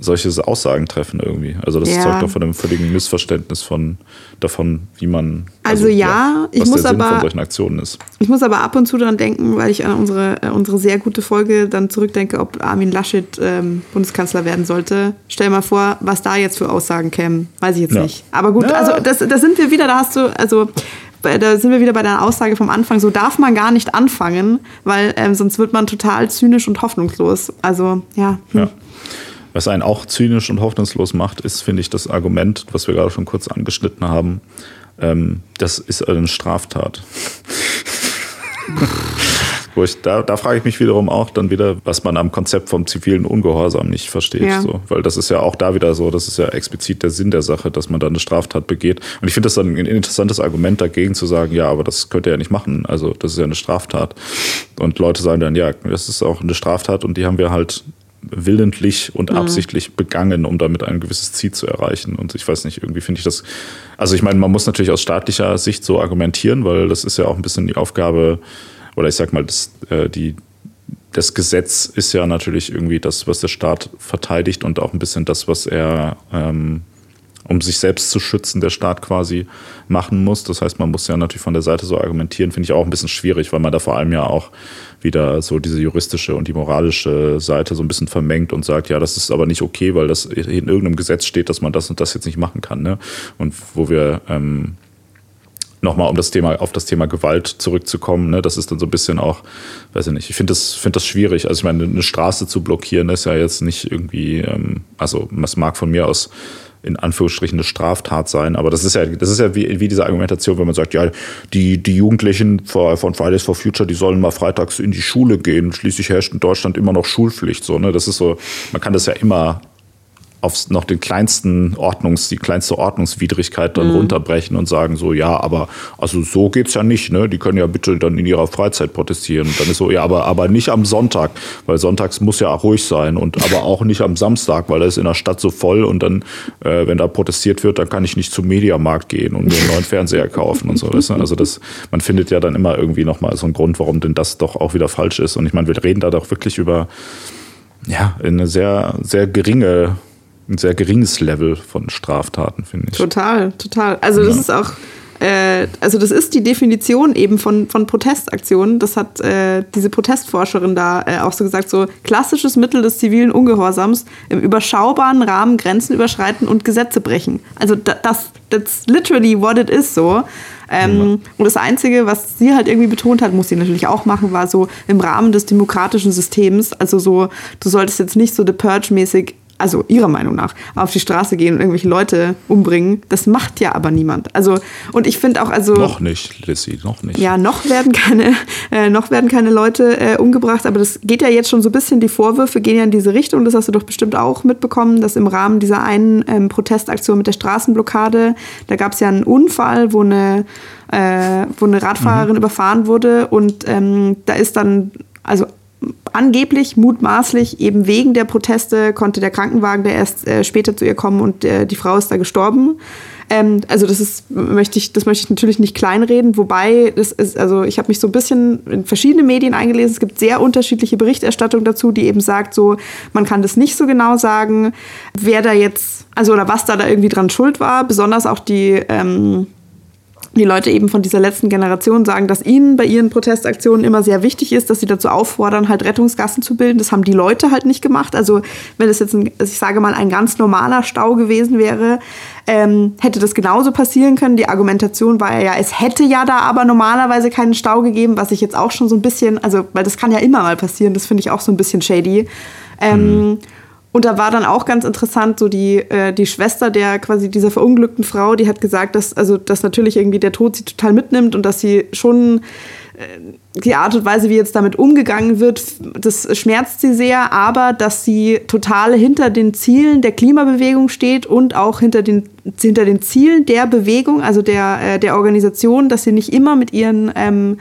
solche Aussagen treffen irgendwie. Also das ja. zeugt doch von einem völligen Missverständnis von davon, wie man also, also ja, ja ich muss der Sinn aber von solchen Aktionen ist. Ich muss aber ab und zu daran denken, weil ich an unsere, äh, unsere sehr gute Folge dann zurückdenke, ob Armin Laschet ähm, Bundeskanzler werden sollte. Stell mal vor, was da jetzt für Aussagen kämen. Weiß ich jetzt ja. nicht. Aber gut, also das, da sind wir wieder, da hast du, also da sind wir wieder bei der Aussage vom Anfang, so darf man gar nicht anfangen, weil ähm, sonst wird man total zynisch und hoffnungslos. Also ja. Hm. ja. Was einen auch zynisch und hoffnungslos macht, ist, finde ich, das Argument, was wir gerade schon kurz angeschnitten haben. Ähm, das ist eine Straftat. Wo ich, da, da frage ich mich wiederum auch dann wieder, was man am Konzept vom zivilen Ungehorsam nicht versteht. Ja. So. Weil das ist ja auch da wieder so, das ist ja explizit der Sinn der Sache, dass man da eine Straftat begeht. Und ich finde das dann ein interessantes Argument dagegen zu sagen, ja, aber das könnt ihr ja nicht machen. Also das ist ja eine Straftat. Und Leute sagen dann, ja, das ist auch eine Straftat und die haben wir halt willentlich und mhm. absichtlich begangen, um damit ein gewisses Ziel zu erreichen. Und ich weiß nicht, irgendwie finde ich das, also ich meine, man muss natürlich aus staatlicher Sicht so argumentieren, weil das ist ja auch ein bisschen die Aufgabe, oder ich sag mal, das, äh, die, das Gesetz ist ja natürlich irgendwie das, was der Staat verteidigt und auch ein bisschen das, was er ähm, um sich selbst zu schützen, der Staat quasi machen muss. Das heißt, man muss ja natürlich von der Seite so argumentieren, finde ich auch ein bisschen schwierig, weil man da vor allem ja auch wieder so diese juristische und die moralische Seite so ein bisschen vermengt und sagt, ja, das ist aber nicht okay, weil das in irgendeinem Gesetz steht, dass man das und das jetzt nicht machen kann. Ne? Und wo wir ähm, nochmal um das Thema, auf das Thema Gewalt zurückzukommen, ne, das ist dann so ein bisschen auch, weiß ich nicht, ich finde das, finde das schwierig. Also ich meine, eine Straße zu blockieren ist ja jetzt nicht irgendwie, ähm, also es mag von mir aus in Anführungsstrichen eine Straftat sein. Aber das ist ja, das ist ja wie, wie diese Argumentation, wenn man sagt, ja, die, die Jugendlichen von Fridays for Future, die sollen mal freitags in die Schule gehen. Schließlich herrscht in Deutschland immer noch Schulpflicht. So, ne? Das ist so, man kann das ja immer auf noch den kleinsten Ordnungs, die kleinste Ordnungswidrigkeit dann mhm. runterbrechen und sagen so, ja, aber also so geht's ja nicht, ne? Die können ja bitte dann in ihrer Freizeit protestieren. Und dann ist so, ja, aber, aber nicht am Sonntag, weil sonntags muss ja auch ruhig sein und aber auch nicht am Samstag, weil da ist in der Stadt so voll und dann, äh, wenn da protestiert wird, dann kann ich nicht zum Mediamarkt gehen und mir einen neuen Fernseher kaufen und so. Weißt du? Also das, man findet ja dann immer irgendwie nochmal so einen Grund, warum denn das doch auch wieder falsch ist. Und ich meine, wir reden da doch wirklich über ja, eine sehr, sehr geringe ein sehr geringes Level von Straftaten, finde ich. Total, total. Also das ja. ist auch, äh, also das ist die Definition eben von, von Protestaktionen. Das hat äh, diese Protestforscherin da äh, auch so gesagt, so klassisches Mittel des zivilen Ungehorsams im überschaubaren Rahmen Grenzen überschreiten und Gesetze brechen. Also das, that's literally what it is so. Ähm, ja. Und das Einzige, was sie halt irgendwie betont hat, muss sie natürlich auch machen, war so im Rahmen des demokratischen Systems. Also so, du solltest jetzt nicht so The Purge-mäßig also ihrer Meinung nach, auf die Straße gehen und irgendwelche Leute umbringen. Das macht ja aber niemand. Also, und ich finde auch, also. Noch nicht, Lissy, noch nicht. Ja, noch werden keine, äh, noch werden keine Leute äh, umgebracht, aber das geht ja jetzt schon so ein bisschen, die Vorwürfe gehen ja in diese Richtung. Das hast du doch bestimmt auch mitbekommen, dass im Rahmen dieser einen ähm, Protestaktion mit der Straßenblockade, da gab es ja einen Unfall, wo eine, äh, wo eine Radfahrerin mhm. überfahren wurde und ähm, da ist dann also angeblich, mutmaßlich, eben wegen der Proteste konnte der Krankenwagen der erst äh, später zu ihr kommen und äh, die Frau ist da gestorben. Ähm, also das ist, möchte ich, das möchte ich natürlich nicht kleinreden, wobei das ist, also ich habe mich so ein bisschen in verschiedene Medien eingelesen. Es gibt sehr unterschiedliche Berichterstattung dazu, die eben sagt, so man kann das nicht so genau sagen, wer da jetzt, also oder was da da irgendwie dran schuld war. Besonders auch die ähm, die Leute eben von dieser letzten Generation sagen, dass ihnen bei ihren Protestaktionen immer sehr wichtig ist, dass sie dazu auffordern, halt Rettungsgassen zu bilden. Das haben die Leute halt nicht gemacht. Also wenn es jetzt, ein, ich sage mal, ein ganz normaler Stau gewesen wäre, ähm, hätte das genauso passieren können. Die Argumentation war ja, es hätte ja da aber normalerweise keinen Stau gegeben, was ich jetzt auch schon so ein bisschen, also weil das kann ja immer mal passieren, das finde ich auch so ein bisschen shady. Ähm, mhm. Und da war dann auch ganz interessant, so die, äh, die Schwester der quasi dieser verunglückten Frau, die hat gesagt, dass, also, dass natürlich irgendwie der Tod sie total mitnimmt und dass sie schon äh, die Art und Weise, wie jetzt damit umgegangen wird, das schmerzt sie sehr, aber dass sie total hinter den Zielen der Klimabewegung steht und auch hinter den, hinter den Zielen der Bewegung, also der, äh, der Organisation, dass sie nicht immer mit ihren ähm,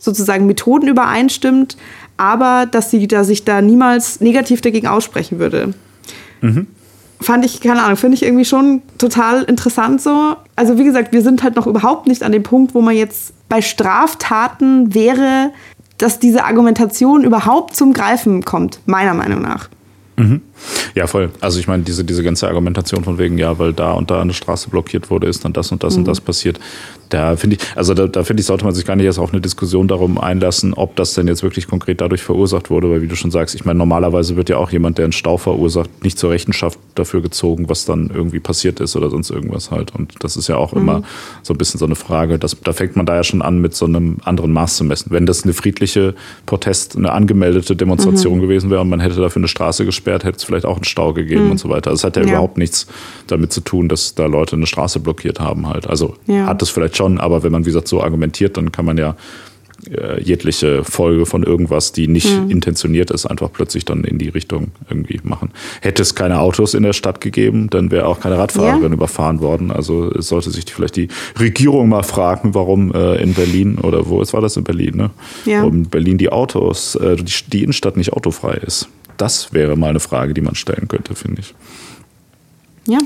sozusagen Methoden übereinstimmt, aber dass sie da sich da niemals negativ dagegen aussprechen würde. Mhm. Fand ich, keine Ahnung, finde ich irgendwie schon total interessant so. Also wie gesagt, wir sind halt noch überhaupt nicht an dem Punkt, wo man jetzt bei Straftaten wäre, dass diese Argumentation überhaupt zum Greifen kommt, meiner Meinung nach. Mhm. Ja, voll. Also ich meine, diese, diese ganze Argumentation von wegen, ja, weil da und da eine Straße blockiert wurde, ist dann das und das mhm. und das passiert. Da finde ich, also da, da finde ich, sollte man sich gar nicht erst auf eine Diskussion darum einlassen, ob das denn jetzt wirklich konkret dadurch verursacht wurde, weil wie du schon sagst, ich meine, normalerweise wird ja auch jemand, der einen Stau verursacht, nicht zur Rechenschaft dafür gezogen, was dann irgendwie passiert ist oder sonst irgendwas halt. Und das ist ja auch mhm. immer so ein bisschen so eine Frage, dass, da fängt man da ja schon an, mit so einem anderen Maß zu messen. Wenn das eine friedliche Protest, eine angemeldete Demonstration mhm. gewesen wäre und man hätte dafür eine Straße gesperrt, hätte es vielleicht auch einen Stau gegeben mhm. und so weiter. Also es hat ja, ja, überhaupt nichts damit zu tun, dass da Leute eine Straße blockiert haben halt. Also ja. hat es vielleicht schon, aber wenn man, wie gesagt, so argumentiert, dann kann man ja äh, jegliche Folge von irgendwas, die nicht mhm. intentioniert ist, einfach plötzlich dann in die Richtung irgendwie machen. Hätte es keine Autos in der Stadt gegeben, dann wäre auch keine Radfahrerin ja. überfahren worden. Also es sollte sich vielleicht die Regierung mal fragen, warum äh, in Berlin oder wo, es war das in Berlin, ne? Ja. Warum in Berlin die Autos, äh, die, die Innenstadt nicht autofrei ist. Das wäre mal eine Frage, die man stellen könnte, finde ich. Ja,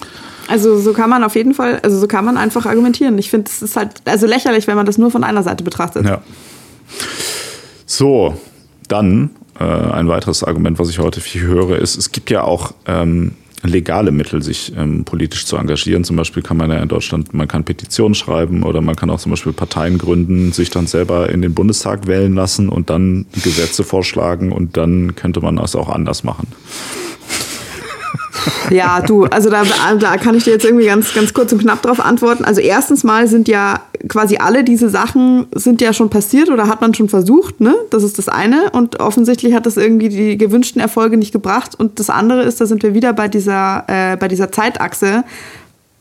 also so kann man auf jeden Fall, also so kann man einfach argumentieren. Ich finde, es ist halt also lächerlich, wenn man das nur von einer Seite betrachtet. Ja. So, dann äh, ein weiteres Argument, was ich heute viel höre, ist, es gibt ja auch ähm, legale Mittel, sich ähm, politisch zu engagieren. Zum Beispiel kann man ja in Deutschland, man kann Petitionen schreiben oder man kann auch zum Beispiel Parteien gründen, sich dann selber in den Bundestag wählen lassen und dann Gesetze vorschlagen und dann könnte man das auch anders machen. Ja, du, also da, da kann ich dir jetzt irgendwie ganz, ganz kurz und knapp drauf antworten. Also erstens mal sind ja quasi alle diese Sachen sind ja schon passiert oder hat man schon versucht, ne? Das ist das eine. Und offensichtlich hat das irgendwie die gewünschten Erfolge nicht gebracht. Und das andere ist, da sind wir wieder bei dieser, äh, bei dieser Zeitachse.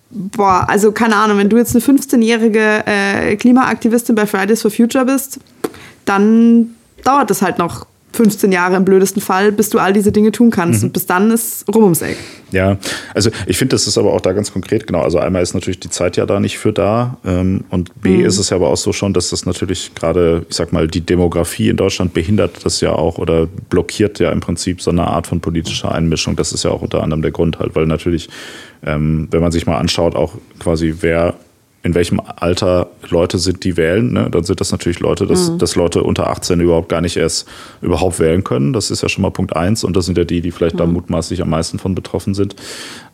Boah, also keine Ahnung, wenn du jetzt eine 15-jährige äh, Klimaaktivistin bei Fridays for Future bist, dann dauert das halt noch 15 Jahre im blödesten Fall, bis du all diese Dinge tun kannst. Mhm. Und bis dann ist rum ums Eck. Ja, also ich finde, das ist aber auch da ganz konkret, genau. Also einmal ist natürlich die Zeit ja da nicht für da. Ähm, und B mhm. ist es ja aber auch so schon, dass das natürlich gerade, ich sag mal, die Demografie in Deutschland behindert das ja auch oder blockiert ja im Prinzip so eine Art von politischer Einmischung. Das ist ja auch unter anderem der Grund halt, weil natürlich, ähm, wenn man sich mal anschaut, auch quasi wer in welchem Alter Leute sind, die wählen, ne? dann sind das natürlich Leute, dass, mhm. dass Leute unter 18 überhaupt gar nicht erst überhaupt wählen können. Das ist ja schon mal Punkt eins und das sind ja die, die vielleicht mhm. da mutmaßlich am meisten von betroffen sind.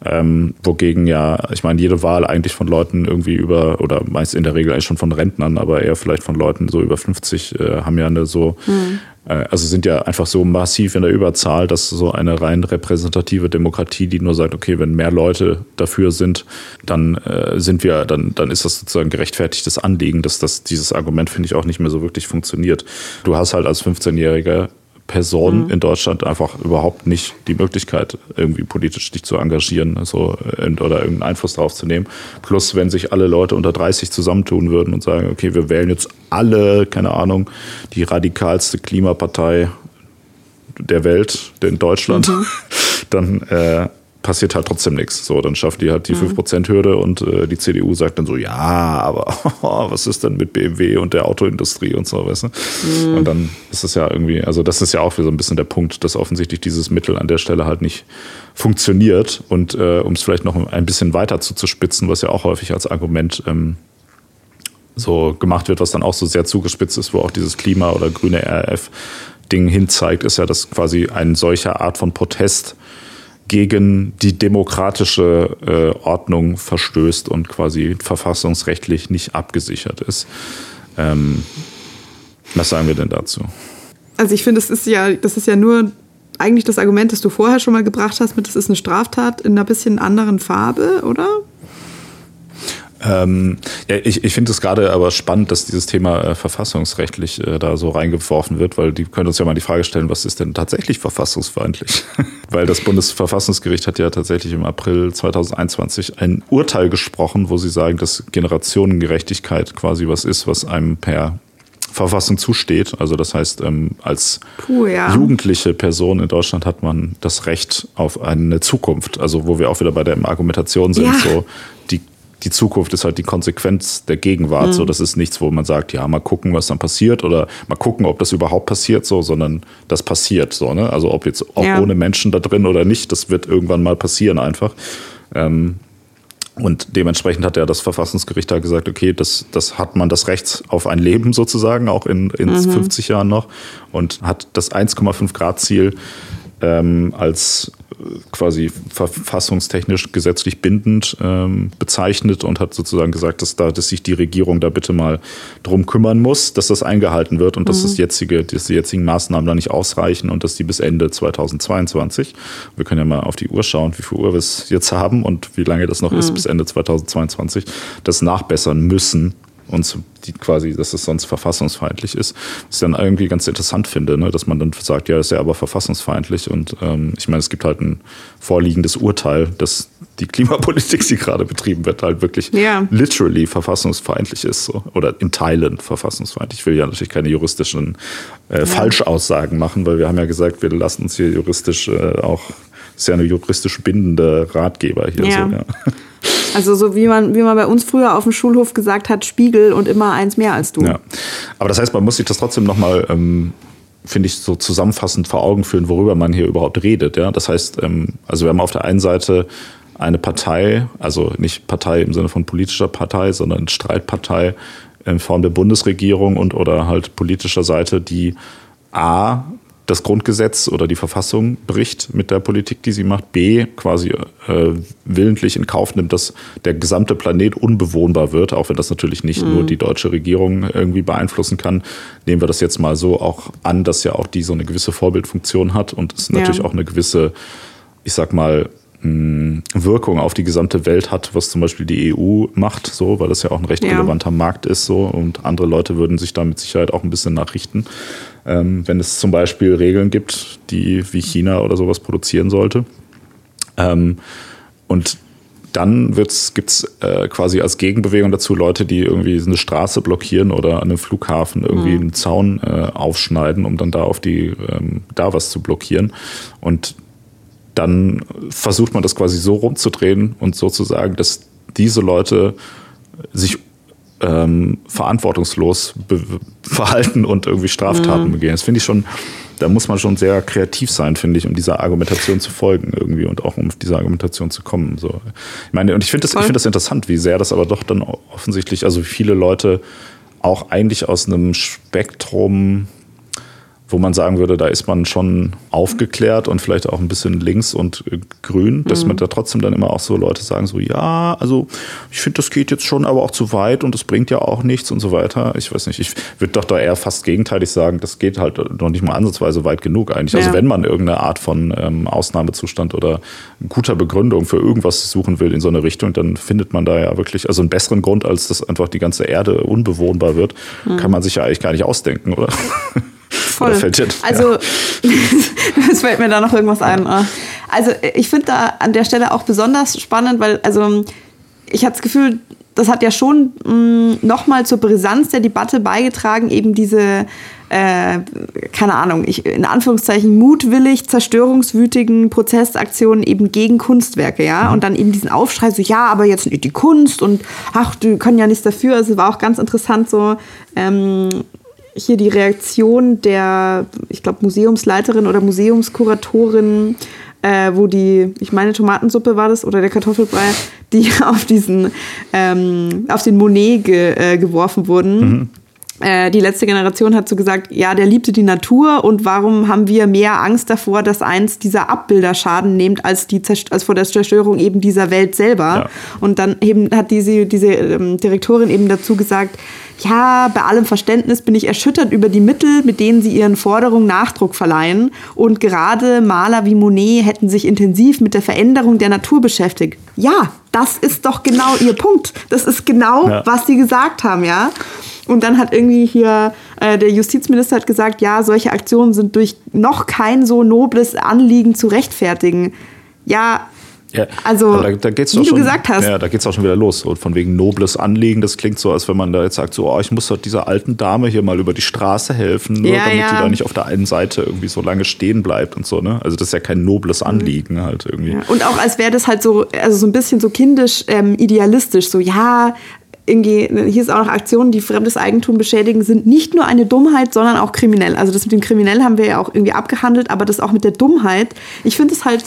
Ähm, wogegen ja, ich meine, jede Wahl eigentlich von Leuten irgendwie über, oder meist in der Regel eigentlich schon von Rentnern, aber eher vielleicht von Leuten so über 50 äh, haben ja eine so mhm also sind ja einfach so massiv in der Überzahl, dass so eine rein repräsentative Demokratie, die nur sagt, okay, wenn mehr Leute dafür sind, dann äh, sind wir, dann, dann ist das sozusagen gerechtfertigtes Anliegen, dass das, dieses Argument, finde ich, auch nicht mehr so wirklich funktioniert. Du hast halt als 15-Jähriger Person mhm. in Deutschland einfach überhaupt nicht die Möglichkeit, irgendwie politisch dich zu engagieren also, oder irgendeinen Einfluss darauf zu nehmen. Plus, wenn sich alle Leute unter 30 zusammentun würden und sagen, okay, wir wählen jetzt alle, keine Ahnung, die radikalste Klimapartei der Welt, in Deutschland, mhm. dann äh, passiert halt trotzdem nichts. So, dann schafft die halt die mhm. 5%-Hürde und äh, die CDU sagt dann so, ja, aber was ist denn mit BMW und der Autoindustrie und so, weißt du? Mhm. Und dann ist es ja irgendwie, also das ist ja auch wieder so ein bisschen der Punkt, dass offensichtlich dieses Mittel an der Stelle halt nicht funktioniert. Und äh, um es vielleicht noch ein bisschen weiter zuzuspitzen, was ja auch häufig als Argument ähm, so gemacht wird, was dann auch so sehr zugespitzt ist, wo auch dieses Klima- oder grüne RF-Ding hinzeigt, ist ja, dass quasi ein solcher Art von Protest gegen die demokratische äh, Ordnung verstößt und quasi verfassungsrechtlich nicht abgesichert ist. Ähm, was sagen wir denn dazu? Also ich finde, das ist ja, das ist ja nur eigentlich das Argument, das du vorher schon mal gebracht hast, mit das ist eine Straftat in einer bisschen anderen Farbe, oder? Ähm, ja, ich, ich finde es gerade aber spannend, dass dieses Thema äh, verfassungsrechtlich äh, da so reingeworfen wird, weil die können uns ja mal die Frage stellen, was ist denn tatsächlich verfassungsfeindlich? weil das Bundesverfassungsgericht hat ja tatsächlich im April 2021 ein Urteil gesprochen, wo sie sagen, dass Generationengerechtigkeit quasi was ist, was einem per Verfassung zusteht. Also das heißt, ähm, als Puh, ja. jugendliche Person in Deutschland hat man das Recht auf eine Zukunft. Also wo wir auch wieder bei der Argumentation sind, ja. so die Zukunft ist halt die Konsequenz der Gegenwart. Mhm. So, das ist nichts, wo man sagt, ja, mal gucken, was dann passiert oder mal gucken, ob das überhaupt passiert, so, sondern das passiert so, ne? Also ob jetzt auch ja. ohne Menschen da drin oder nicht, das wird irgendwann mal passieren einfach. Ähm, und dementsprechend hat ja das Verfassungsgericht da gesagt, okay, das, das hat man das Recht auf ein Leben sozusagen, auch in, in mhm. 50 Jahren noch, und hat das 1,5 Grad Ziel ähm, als quasi verfassungstechnisch gesetzlich bindend ähm, bezeichnet und hat sozusagen gesagt, dass da, dass sich die Regierung da bitte mal drum kümmern muss, dass das eingehalten wird und mhm. dass das jetzige, dass die jetzigen Maßnahmen da nicht ausreichen und dass die bis Ende 2022, wir können ja mal auf die Uhr schauen, wie viel Uhr wir es jetzt haben und wie lange das noch mhm. ist bis Ende 2022, das nachbessern müssen, und die quasi, dass es sonst verfassungsfeindlich ist. Was ich dann irgendwie ganz interessant finde, ne? dass man dann sagt, ja, ist ja aber verfassungsfeindlich. Und ähm, ich meine, es gibt halt ein vorliegendes Urteil, dass die Klimapolitik, die gerade betrieben wird, halt wirklich ja. literally verfassungsfeindlich ist. So. Oder in Teilen verfassungsfeindlich. Ich will ja natürlich keine juristischen äh, ja. Falschaussagen machen, weil wir haben ja gesagt, wir lassen uns hier juristisch äh, auch, ist ja eine juristisch bindende Ratgeber hier. Ja. So, ja. Also so wie man, wie man bei uns früher auf dem Schulhof gesagt hat, Spiegel und immer eins mehr als du. Ja. Aber das heißt, man muss sich das trotzdem nochmal, ähm, finde ich, so zusammenfassend vor Augen führen, worüber man hier überhaupt redet. Ja? Das heißt, ähm, also wir haben auf der einen Seite eine Partei, also nicht Partei im Sinne von politischer Partei, sondern Streitpartei in Form der Bundesregierung und oder halt politischer Seite, die A das Grundgesetz oder die Verfassung bricht mit der Politik, die sie macht. B, quasi äh, willentlich in Kauf nimmt, dass der gesamte Planet unbewohnbar wird, auch wenn das natürlich nicht mhm. nur die deutsche Regierung irgendwie beeinflussen kann. Nehmen wir das jetzt mal so auch an, dass ja auch die so eine gewisse Vorbildfunktion hat und es ja. natürlich auch eine gewisse, ich sag mal, Wirkung auf die gesamte Welt hat, was zum Beispiel die EU macht, so, weil das ja auch ein recht ja. relevanter Markt ist, so, und andere Leute würden sich da mit Sicherheit auch ein bisschen nachrichten. Ähm, wenn es zum Beispiel Regeln gibt, die wie China oder sowas produzieren sollte. Ähm, und dann gibt es äh, quasi als Gegenbewegung dazu Leute, die irgendwie eine Straße blockieren oder an einem Flughafen irgendwie mhm. einen Zaun äh, aufschneiden, um dann da auf die, ähm, da was zu blockieren. Und dann versucht man das quasi so rumzudrehen und so zu sagen, dass diese Leute sich ähm, verantwortungslos verhalten und irgendwie Straftaten mhm. begehen. Das finde ich schon da muss man schon sehr kreativ sein, finde ich, um dieser Argumentation zu folgen irgendwie und auch um auf diese Argumentation zu kommen. So. Ich meine, und ich finde das, ich finde das interessant, wie sehr das aber doch dann offensichtlich, also viele Leute auch eigentlich aus einem Spektrum wo man sagen würde, da ist man schon aufgeklärt und vielleicht auch ein bisschen links und äh, grün, dass mhm. man da trotzdem dann immer auch so Leute sagen, so ja, also ich finde, das geht jetzt schon aber auch zu weit und es bringt ja auch nichts und so weiter. Ich weiß nicht, ich würde doch da eher fast gegenteilig sagen, das geht halt noch nicht mal ansatzweise weit genug eigentlich. Also ja. Also wenn man irgendeine Art von ähm, Ausnahmezustand oder guter Begründung für irgendwas suchen will in so eine Richtung, dann findet man da ja wirklich, also einen besseren Grund, als dass einfach die ganze Erde unbewohnbar wird, mhm. kann man sich ja eigentlich gar nicht ausdenken, oder? voll. also, es fällt mir da noch irgendwas ein. Ah. Also, ich finde da an der Stelle auch besonders spannend, weil, also, ich habe das Gefühl, das hat ja schon mm, nochmal zur Brisanz der Debatte beigetragen, eben diese, äh, keine Ahnung, ich, in Anführungszeichen mutwillig zerstörungswütigen Protestaktionen eben gegen Kunstwerke, ja, mhm. und dann eben diesen Aufschrei, so, ja, aber jetzt nicht die Kunst und ach, die können ja nichts dafür. Also, es war auch ganz interessant, so, ähm, hier die Reaktion der, ich glaube, Museumsleiterin oder Museumskuratorin, äh, wo die, ich meine, Tomatensuppe war das oder der Kartoffelbrei, die auf diesen, ähm, auf den Monet ge, äh, geworfen wurden. Mhm. Äh, die letzte Generation hat so gesagt, ja, der liebte die Natur und warum haben wir mehr Angst davor, dass eins dieser Abbilder Schaden nimmt, als, die als vor der Zerstörung eben dieser Welt selber. Ja. Und dann eben hat diese, diese ähm, Direktorin eben dazu gesagt, ja, bei allem Verständnis bin ich erschüttert über die Mittel, mit denen sie ihren Forderungen Nachdruck verleihen. Und gerade Maler wie Monet hätten sich intensiv mit der Veränderung der Natur beschäftigt. Ja, das ist doch genau ihr Punkt. Das ist genau, ja. was sie gesagt haben, ja. Und dann hat irgendwie hier äh, der Justizminister hat gesagt, ja, solche Aktionen sind durch noch kein so nobles Anliegen zu rechtfertigen. Ja, ja, also, da, da geht's wie du schon, gesagt hast. Ja, da geht es auch schon wieder los. Und von wegen nobles Anliegen, das klingt so, als wenn man da jetzt sagt, so, oh, ich muss doch dieser alten Dame hier mal über die Straße helfen, nur ja, damit ja. die da nicht auf der einen Seite irgendwie so lange stehen bleibt und so, ne? Also das ist ja kein nobles Anliegen mhm. halt irgendwie. Ja. Und auch als wäre das halt so, also so ein bisschen so kindisch ähm, idealistisch, so, ja, irgendwie, hier ist auch noch Aktionen, die fremdes Eigentum beschädigen, sind nicht nur eine Dummheit, sondern auch kriminell. Also das mit dem Kriminell haben wir ja auch irgendwie abgehandelt, aber das auch mit der Dummheit. Ich finde es halt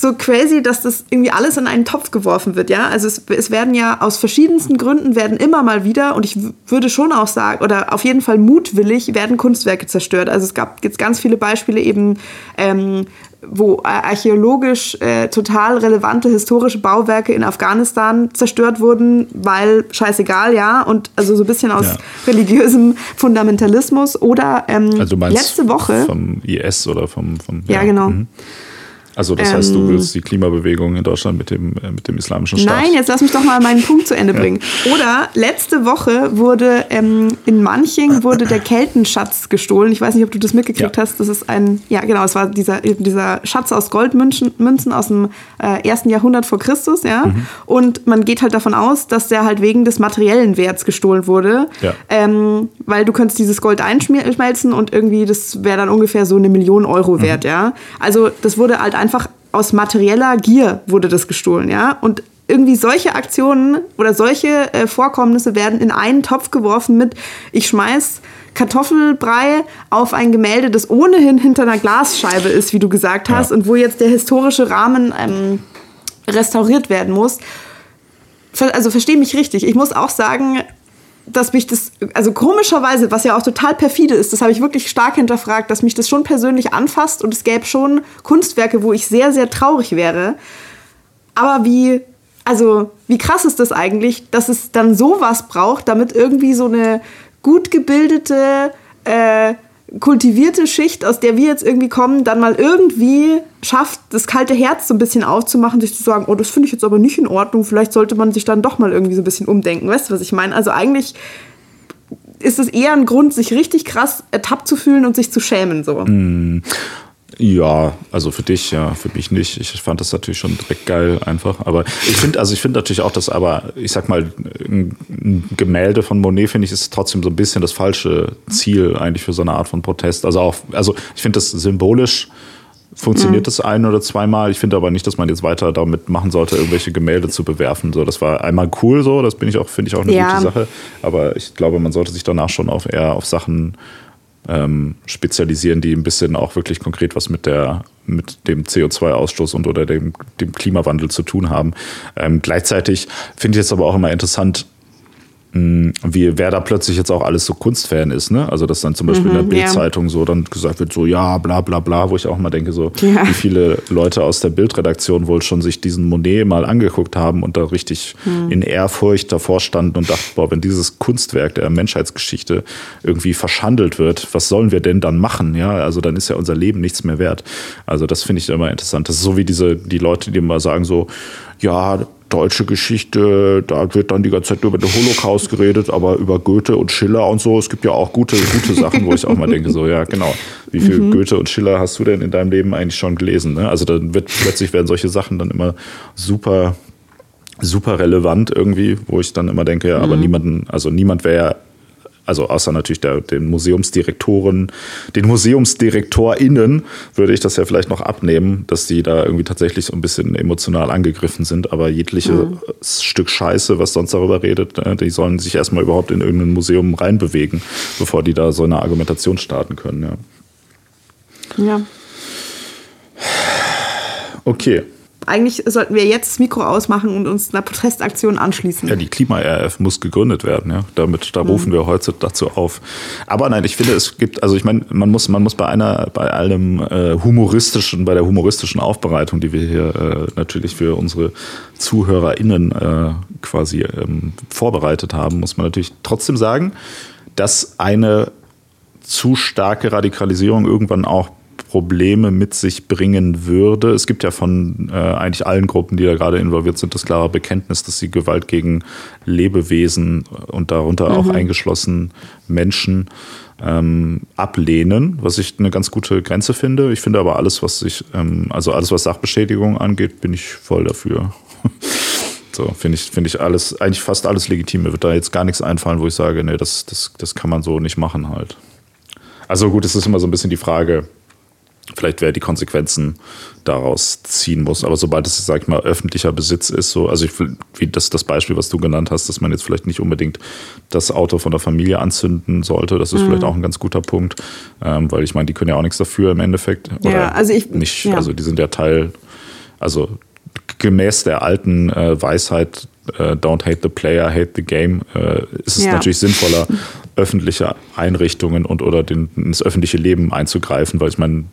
so crazy, dass das irgendwie alles in einen Topf geworfen wird, ja. Also es, es, werden ja aus verschiedensten Gründen werden immer mal wieder und ich würde schon auch sagen oder auf jeden Fall mutwillig werden Kunstwerke zerstört. Also es gab jetzt ganz viele Beispiele eben, ähm, wo archäologisch äh, total relevante historische Bauwerke in Afghanistan zerstört wurden, weil scheißegal, ja, und also so ein bisschen aus ja. religiösem Fundamentalismus oder ähm, also letzte Woche vom IS oder vom, vom ja, ja genau. Mhm. Also das ähm, heißt, du ähm. willst die Klimabewegung in Deutschland mit dem, äh, mit dem islamischen Staat. Nein, jetzt lass mich doch mal meinen Punkt zu Ende bringen. Ja. Oder letzte Woche wurde ähm, in Manching wurde der Keltenschatz gestohlen. Ich weiß nicht, ob du das mitgekriegt ja. hast. Das ist ein, ja genau, es war dieser, dieser Schatz aus Goldmünzen Münzen aus dem äh, ersten Jahrhundert vor Christus, ja. Mhm. Und man geht halt davon aus, dass der halt wegen des materiellen Werts gestohlen wurde. Ja. Ähm, weil du könntest dieses Gold einschmelzen und irgendwie, das wäre dann ungefähr so eine Million Euro mhm. wert, ja. Also das wurde halt einfach einfach aus materieller Gier wurde das gestohlen, ja. Und irgendwie solche Aktionen oder solche äh, Vorkommnisse werden in einen Topf geworfen mit, ich schmeiß Kartoffelbrei auf ein Gemälde, das ohnehin hinter einer Glasscheibe ist, wie du gesagt hast, ja. und wo jetzt der historische Rahmen ähm, restauriert werden muss. Also verstehe mich richtig. Ich muss auch sagen, dass mich das, also komischerweise, was ja auch total perfide ist, das habe ich wirklich stark hinterfragt, dass mich das schon persönlich anfasst und es gäbe schon Kunstwerke, wo ich sehr, sehr traurig wäre. Aber wie, also wie krass ist das eigentlich, dass es dann sowas braucht, damit irgendwie so eine gut gebildete, äh, kultivierte Schicht, aus der wir jetzt irgendwie kommen, dann mal irgendwie schafft, das kalte Herz so ein bisschen aufzumachen, sich zu sagen, oh, das finde ich jetzt aber nicht in Ordnung, vielleicht sollte man sich dann doch mal irgendwie so ein bisschen umdenken. Weißt du, was ich meine? Also eigentlich ist es eher ein Grund, sich richtig krass ertappt zu fühlen und sich zu schämen. So. Mm. Ja, also für dich, ja, für mich nicht. Ich fand das natürlich schon direkt geil einfach. Aber ich finde, also ich finde natürlich auch, dass aber, ich sag mal, ein Gemälde von Monet, finde ich, ist trotzdem so ein bisschen das falsche Ziel eigentlich für so eine Art von Protest. Also auch, also ich finde das symbolisch funktioniert mhm. das ein oder zweimal. Ich finde aber nicht, dass man jetzt weiter damit machen sollte, irgendwelche Gemälde zu bewerfen. So, das war einmal cool so, das bin ich auch, finde ich auch eine ja. gute Sache. Aber ich glaube, man sollte sich danach schon auf eher auf Sachen ähm, spezialisieren, die ein bisschen auch wirklich konkret was mit der mit dem CO2-Ausstoß und oder dem, dem Klimawandel zu tun haben. Ähm, gleichzeitig finde ich es aber auch immer interessant, wie wer da plötzlich jetzt auch alles so Kunstfan ist, ne? Also dass dann zum Beispiel mhm, in der mhm, Bildzeitung ja. so dann gesagt wird, so ja, bla bla bla, wo ich auch mal denke, so ja. wie viele Leute aus der Bildredaktion wohl schon sich diesen Monet mal angeguckt haben und da richtig mhm. in Ehrfurcht davor standen und dachten, boah, wenn dieses Kunstwerk der Menschheitsgeschichte irgendwie verschandelt wird, was sollen wir denn dann machen? Ja, also dann ist ja unser Leben nichts mehr wert. Also das finde ich immer interessant. Das ist so wie diese, die Leute, die immer sagen so, ja, deutsche Geschichte, da wird dann die ganze Zeit über den Holocaust geredet, aber über Goethe und Schiller und so. Es gibt ja auch gute, gute Sachen, wo ich auch mal denke, so, ja, genau. Wie viel mhm. Goethe und Schiller hast du denn in deinem Leben eigentlich schon gelesen? Ne? Also dann wird plötzlich werden solche Sachen dann immer super, super relevant irgendwie, wo ich dann immer denke, ja, aber mhm. niemanden, also niemand wäre also außer natürlich der, den Museumsdirektoren, den MuseumsdirektorInnen würde ich das ja vielleicht noch abnehmen, dass die da irgendwie tatsächlich so ein bisschen emotional angegriffen sind. Aber jegliche mhm. Stück Scheiße, was sonst darüber redet, ne, die sollen sich erstmal überhaupt in irgendein Museum reinbewegen, bevor die da so eine Argumentation starten können. Ja. ja. Okay eigentlich sollten wir jetzt das Mikro ausmachen und uns einer Protestaktion anschließen. Ja, die Klima-RF muss gegründet werden, ja. Damit, da rufen mhm. wir heute dazu auf. Aber nein, ich finde, es gibt, also ich meine, man muss, man muss bei einer, bei allem äh, humoristischen, bei der humoristischen Aufbereitung, die wir hier äh, natürlich für unsere ZuhörerInnen äh, quasi ähm, vorbereitet haben, muss man natürlich trotzdem sagen, dass eine zu starke Radikalisierung irgendwann auch Probleme mit sich bringen würde. Es gibt ja von äh, eigentlich allen Gruppen, die da gerade involviert sind, das klare Bekenntnis, dass sie Gewalt gegen Lebewesen und darunter mhm. auch eingeschlossen Menschen ähm, ablehnen, was ich eine ganz gute Grenze finde. Ich finde aber alles, was sich, ähm, also alles, was Sachbeschädigung angeht, bin ich voll dafür. So, finde ich, finde ich alles, eigentlich fast alles legitim. Mir wird da jetzt gar nichts einfallen, wo ich sage, nee, das, das, das kann man so nicht machen halt. Also gut, es ist immer so ein bisschen die Frage, vielleicht wer die Konsequenzen daraus ziehen muss. Aber sobald es, sag ich mal, öffentlicher Besitz ist, so, also ich, wie das, das Beispiel, was du genannt hast, dass man jetzt vielleicht nicht unbedingt das Auto von der Familie anzünden sollte, das ist mhm. vielleicht auch ein ganz guter Punkt, ähm, weil ich meine, die können ja auch nichts dafür im Endeffekt. Oder ja, also ich, nicht, ja. also die sind ja Teil, also gemäß der alten äh, Weisheit, äh, don't hate the player, hate the game, äh, ist es ja. natürlich sinnvoller, öffentliche Einrichtungen und oder den, ins öffentliche Leben einzugreifen, weil ich meine,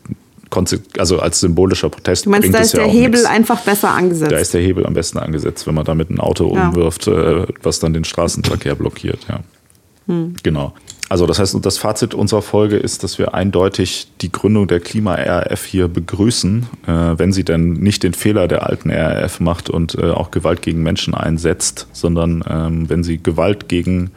also als symbolischer Protest. Du meinst, da ist der ja Hebel nichts. einfach besser angesetzt? Da ist der Hebel am besten angesetzt, wenn man damit ein Auto ja. umwirft, äh, was dann den Straßenverkehr blockiert. Ja. Hm. Genau. Also das heißt, das Fazit unserer Folge ist, dass wir eindeutig die Gründung der Klima-RAF hier begrüßen, äh, wenn sie denn nicht den Fehler der alten RAF macht und äh, auch Gewalt gegen Menschen einsetzt, sondern ähm, wenn sie Gewalt gegen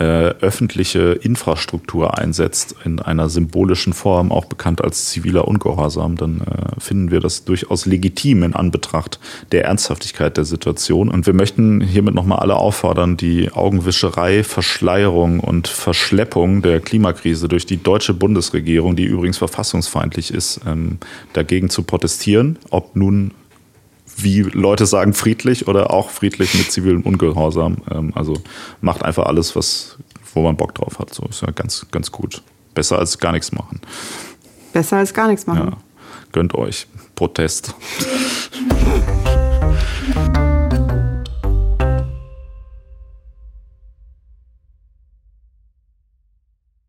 äh, öffentliche Infrastruktur einsetzt in einer symbolischen Form, auch bekannt als ziviler Ungehorsam, dann äh, finden wir das durchaus legitim in Anbetracht der Ernsthaftigkeit der Situation. Und wir möchten hiermit nochmal alle auffordern, die Augenwischerei, Verschleierung und Verschleppung der Klimakrise durch die deutsche Bundesregierung, die übrigens verfassungsfeindlich ist, ähm, dagegen zu protestieren, ob nun wie Leute sagen, friedlich oder auch friedlich mit zivilem Ungehorsam. Ähm, also macht einfach alles, was, wo man Bock drauf hat. So ist ja ganz, ganz gut. Besser als gar nichts machen. Besser als gar nichts machen. Ja. Gönnt euch. Protest.